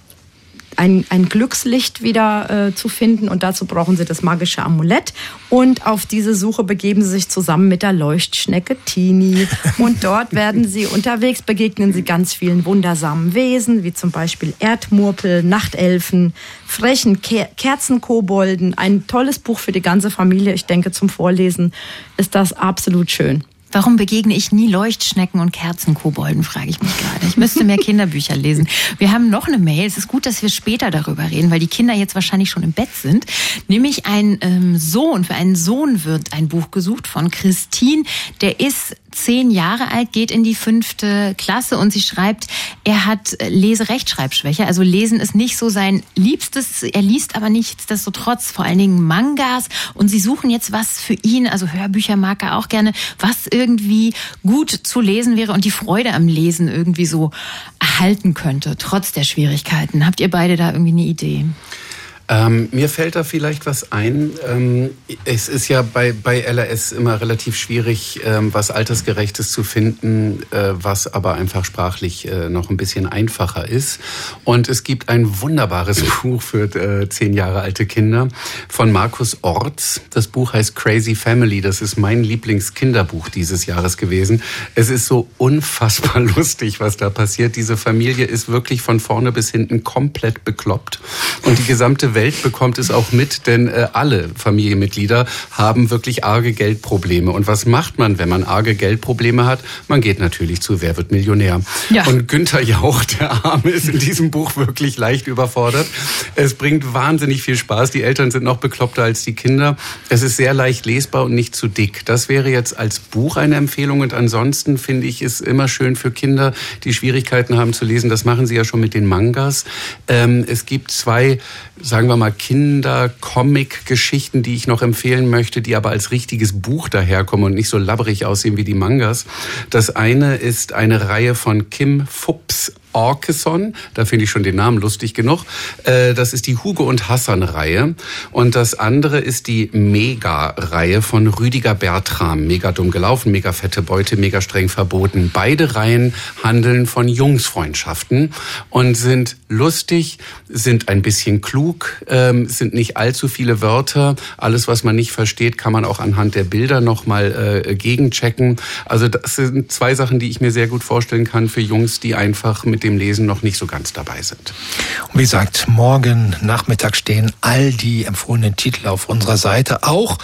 ein, ein Glückslicht wieder äh, zu finden und dazu brauchen sie das magische Amulett und auf diese Suche begeben sie sich zusammen mit der Leuchtschnecke Tini und dort werden sie unterwegs begegnen sie ganz vielen wundersamen Wesen wie zum Beispiel Erdmurpel, Nachtelfen, frechen Ker Kerzenkobolden. Ein tolles Buch für die ganze Familie. Ich denke zum Vorlesen ist das absolut schön. Warum begegne ich nie Leuchtschnecken und Kerzenkobolden, frage ich mich gerade. Ich müsste mehr Kinderbücher lesen. Wir haben noch eine Mail. Es ist gut, dass wir später darüber reden, weil die Kinder jetzt wahrscheinlich schon im Bett sind. Nämlich ein ähm, Sohn, für einen Sohn wird ein Buch gesucht von Christine. Der ist zehn Jahre alt, geht in die fünfte Klasse und sie schreibt, er hat äh, Lese-Rechtschreibschwäche. Also Lesen ist nicht so sein Liebstes. Er liest aber nichtsdestotrotz vor allen Dingen Mangas und sie suchen jetzt was für ihn, also Hörbücher mag er auch gerne, was irgendwie gut zu lesen wäre und die Freude am Lesen irgendwie so erhalten könnte, trotz der Schwierigkeiten. Habt ihr beide da irgendwie eine Idee? Ähm, mir fällt da vielleicht was ein. Ähm, es ist ja bei, bei LRS immer relativ schwierig, ähm, was Altersgerechtes zu finden, äh, was aber einfach sprachlich äh, noch ein bisschen einfacher ist. Und es gibt ein wunderbares Buch für äh, zehn Jahre alte Kinder von Markus Orts. Das Buch heißt Crazy Family. Das ist mein Lieblingskinderbuch dieses Jahres gewesen. Es ist so unfassbar lustig, was da passiert. Diese Familie ist wirklich von vorne bis hinten komplett bekloppt. Und die gesamte Welt bekommt es auch mit, denn äh, alle Familienmitglieder haben wirklich arge Geldprobleme. Und was macht man, wenn man arge Geldprobleme hat? Man geht natürlich zu Wer wird Millionär. Ja. Und Günther Jauch, der Arme, ist in diesem Buch wirklich leicht überfordert. Es bringt wahnsinnig viel Spaß. Die Eltern sind noch bekloppter als die Kinder. Es ist sehr leicht lesbar und nicht zu dick. Das wäre jetzt als Buch eine Empfehlung. Und ansonsten finde ich es immer schön für Kinder, die Schwierigkeiten haben zu lesen. Das machen sie ja schon mit den Mangas. Ähm, es gibt zwei, sagen wir mal, Kinder-Comic-Geschichten, die ich noch empfehlen möchte, die aber als richtiges Buch daherkommen und nicht so labberig aussehen wie die Mangas. Das eine ist eine Reihe von Kim Fups Orkeson. Da finde ich schon den Namen lustig genug. Äh, das ist die Hugo und Hassan-Reihe. Und das andere ist die Mega-Reihe von Rüdiger Bertram. Mega dumm gelaufen, mega fette Beute, mega streng verboten. Beide Reihen handeln von Jungsfreundschaften und sind lustig, sind ein bisschen klug, ähm, sind nicht allzu viele Wörter. Alles, was man nicht versteht, kann man auch anhand der Bilder nochmal äh, gegenchecken. Also das sind zwei Sachen, die ich mir sehr gut vorstellen kann für Jungs, die einfach mit dem Lesen noch nicht so ganz dabei sind. Und wie gesagt, morgen Nachmittag stehen all die empfohlenen Titel auf unserer Seite. Auch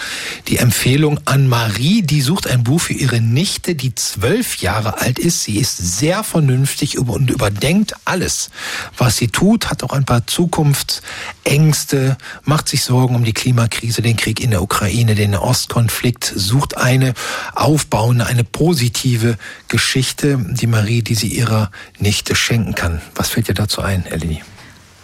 die Empfehlung an Marie, die sucht ein Buch für ihre Nichte, die zwölf Jahre alt ist. Sie ist sehr vernünftig und überdenkt alles, was sie tut, hat auch ein paar Zukunftsängste, macht sich Sorgen um die Klimakrise, den Krieg in der Ukraine, den Ostkonflikt, sucht eine aufbauende, eine positive Geschichte, die Marie, die sie ihrer Nichte schenken kann. Was fällt dir dazu ein, Eleni?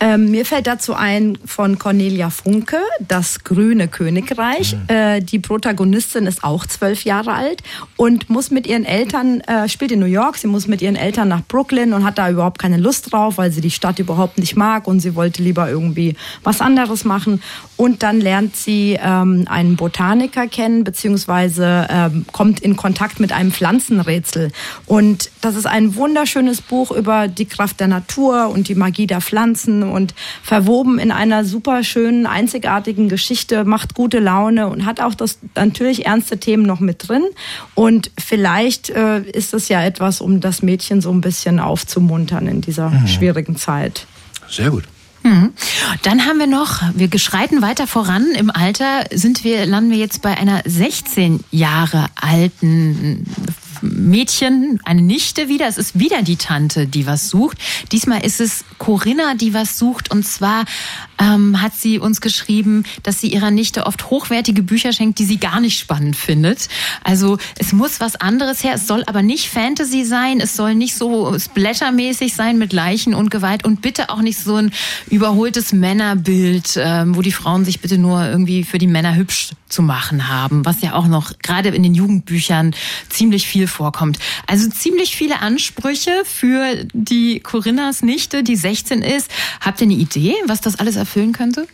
Ähm, mir fällt dazu ein von Cornelia Funke, Das grüne Königreich. Mhm. Äh, die Protagonistin ist auch zwölf Jahre alt und muss mit ihren Eltern, äh, spielt in New York, sie muss mit ihren Eltern nach Brooklyn und hat da überhaupt keine Lust drauf, weil sie die Stadt überhaupt nicht mag und sie wollte lieber irgendwie was anderes machen. Und dann lernt sie ähm, einen Botaniker kennen, beziehungsweise ähm, kommt in Kontakt mit einem Pflanzenrätsel. Und das ist ein wunderschönes Buch über die Kraft der Natur und die Magie der Pflanzen und verwoben in einer super schönen, einzigartigen Geschichte, macht gute Laune und hat auch das natürlich ernste Themen noch mit drin. Und vielleicht äh, ist es ja etwas, um das Mädchen so ein bisschen aufzumuntern in dieser mhm. schwierigen Zeit. Sehr gut. Mhm. Dann haben wir noch, wir geschreiten weiter voran. Im Alter sind wir, landen wir jetzt bei einer 16 Jahre alten Mädchen, eine Nichte wieder. Es ist wieder die Tante, die was sucht. Diesmal ist es Corinna, die was sucht. Und zwar ähm, hat sie uns geschrieben, dass sie ihrer Nichte oft hochwertige Bücher schenkt, die sie gar nicht spannend findet. Also es muss was anderes her. Es soll aber nicht Fantasy sein. Es soll nicht so splattermäßig sein mit Leichen und Gewalt. Und bitte auch nicht so ein überholtes Männerbild, ähm, wo die Frauen sich bitte nur irgendwie für die Männer hübsch zu machen haben, was ja auch noch gerade in den Jugendbüchern ziemlich viel vorkommt. Also ziemlich viele Ansprüche für die Corinnas Nichte, die 16 ist. Habt ihr eine Idee, was das alles erfüllen könnte?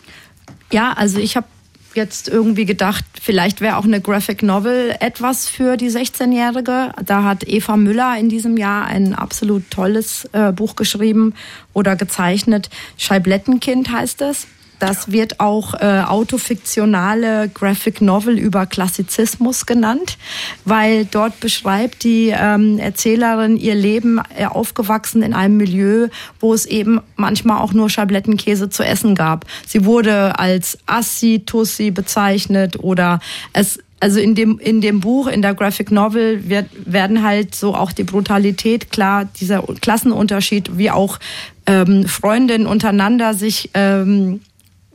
Ja, also ich habe jetzt irgendwie gedacht, vielleicht wäre auch eine Graphic Novel etwas für die 16-Jährige. Da hat Eva Müller in diesem Jahr ein absolut tolles äh, Buch geschrieben oder gezeichnet. Scheiblettenkind heißt es. Das wird auch äh, autofiktionale Graphic Novel über Klassizismus genannt, weil dort beschreibt die ähm, Erzählerin ihr Leben äh, aufgewachsen in einem Milieu, wo es eben manchmal auch nur Schablettenkäse zu essen gab. Sie wurde als Assi, Tussi bezeichnet oder es also in dem, in dem Buch, in der Graphic Novel wird, werden halt so auch die Brutalität klar, dieser Klassenunterschied, wie auch ähm, Freundinnen untereinander sich ähm,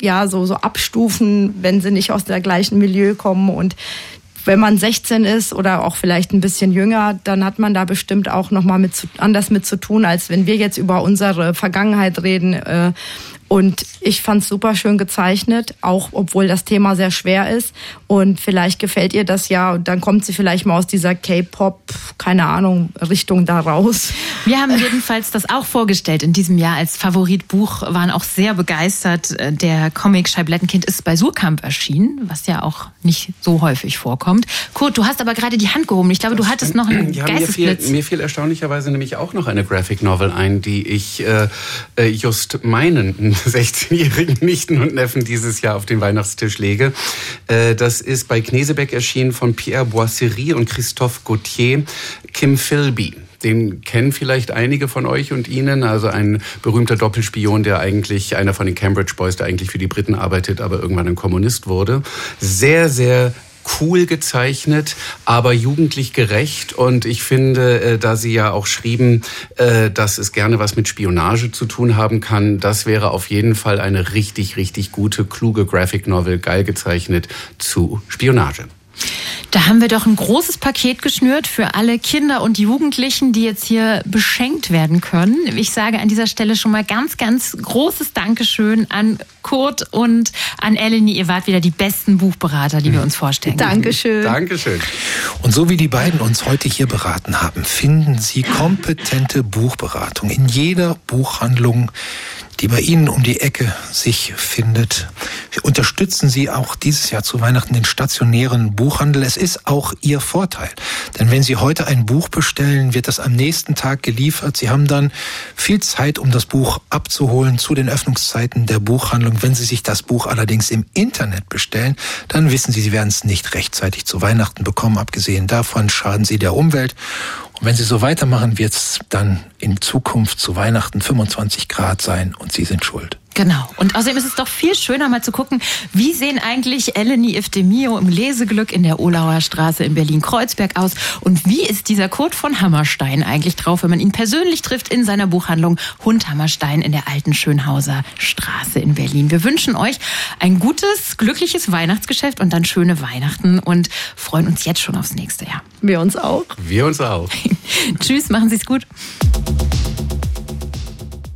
ja so, so abstufen, wenn sie nicht aus der gleichen Milieu kommen und wenn man 16 ist oder auch vielleicht ein bisschen jünger, dann hat man da bestimmt auch noch mal mit zu, anders mit zu tun, als wenn wir jetzt über unsere Vergangenheit reden. Äh, und ich fand es super schön gezeichnet, auch obwohl das Thema sehr schwer ist. Und vielleicht gefällt ihr das ja und dann kommt sie vielleicht mal aus dieser K-Pop, keine Ahnung, Richtung da raus. Wir haben jedenfalls das auch vorgestellt in diesem Jahr als Favoritbuch, waren auch sehr begeistert. Der Comic Scheiblettenkind ist bei Surkamp erschienen, was ja auch nicht so häufig vorkommt. Kurt, du hast aber gerade die Hand gehoben. Ich glaube, du hattest noch einen ja. Mir fiel, mir fiel erstaunlicherweise nämlich auch noch eine Graphic Novel ein, die ich äh, äh just meinen 16-jährigen Nichten und Neffen dieses Jahr auf den Weihnachtstisch lege. Äh, das ist bei Knesebeck erschienen von Pierre Boisserie und Christophe Gauthier, Kim Philby. Den kennen vielleicht einige von euch und Ihnen. Also ein berühmter Doppelspion, der eigentlich, einer von den Cambridge Boys, der eigentlich für die Briten arbeitet, aber irgendwann ein Kommunist wurde. Sehr, sehr cool gezeichnet, aber jugendlich gerecht. Und ich finde, äh, da Sie ja auch schrieben, äh, dass es gerne was mit Spionage zu tun haben kann, das wäre auf jeden Fall eine richtig, richtig gute, kluge Graphic Novel, geil gezeichnet zu Spionage. Da haben wir doch ein großes Paket geschnürt für alle Kinder und Jugendlichen, die jetzt hier beschenkt werden können. Ich sage an dieser Stelle schon mal ganz, ganz großes Dankeschön an Kurt und an Eleni. Ihr wart wieder die besten Buchberater, die wir uns vorstellen. Dankeschön. Dankeschön. Und so wie die beiden uns heute hier beraten haben, finden Sie kompetente Buchberatung in jeder Buchhandlung, die bei Ihnen um die Ecke sich findet. Unterstützen Sie auch dieses Jahr zu Weihnachten den stationären Buchhandel. Es ist auch Ihr Vorteil. Denn wenn Sie heute ein Buch bestellen, wird das am nächsten Tag geliefert. Sie haben dann viel Zeit, um das Buch abzuholen zu den Öffnungszeiten der Buchhandlung. Wenn Sie sich das Buch allerdings im Internet bestellen, dann wissen Sie, Sie werden es nicht rechtzeitig zu Weihnachten bekommen. Abgesehen davon schaden Sie der Umwelt. Und wenn Sie so weitermachen, wird es dann in Zukunft zu Weihnachten 25 Grad sein und Sie sind schuld. Genau. Und außerdem ist es doch viel schöner, mal zu gucken, wie sehen eigentlich Eleni Iftemio im Leseglück in der Olauer Straße in Berlin-Kreuzberg aus? Und wie ist dieser Kurt von Hammerstein eigentlich drauf, wenn man ihn persönlich trifft in seiner Buchhandlung Hund Hammerstein in der alten Schönhauser Straße in Berlin? Wir wünschen euch ein gutes, glückliches Weihnachtsgeschäft und dann schöne Weihnachten und freuen uns jetzt schon aufs nächste Jahr. Wir uns auch. Wir uns auch. Tschüss, machen Sie es gut.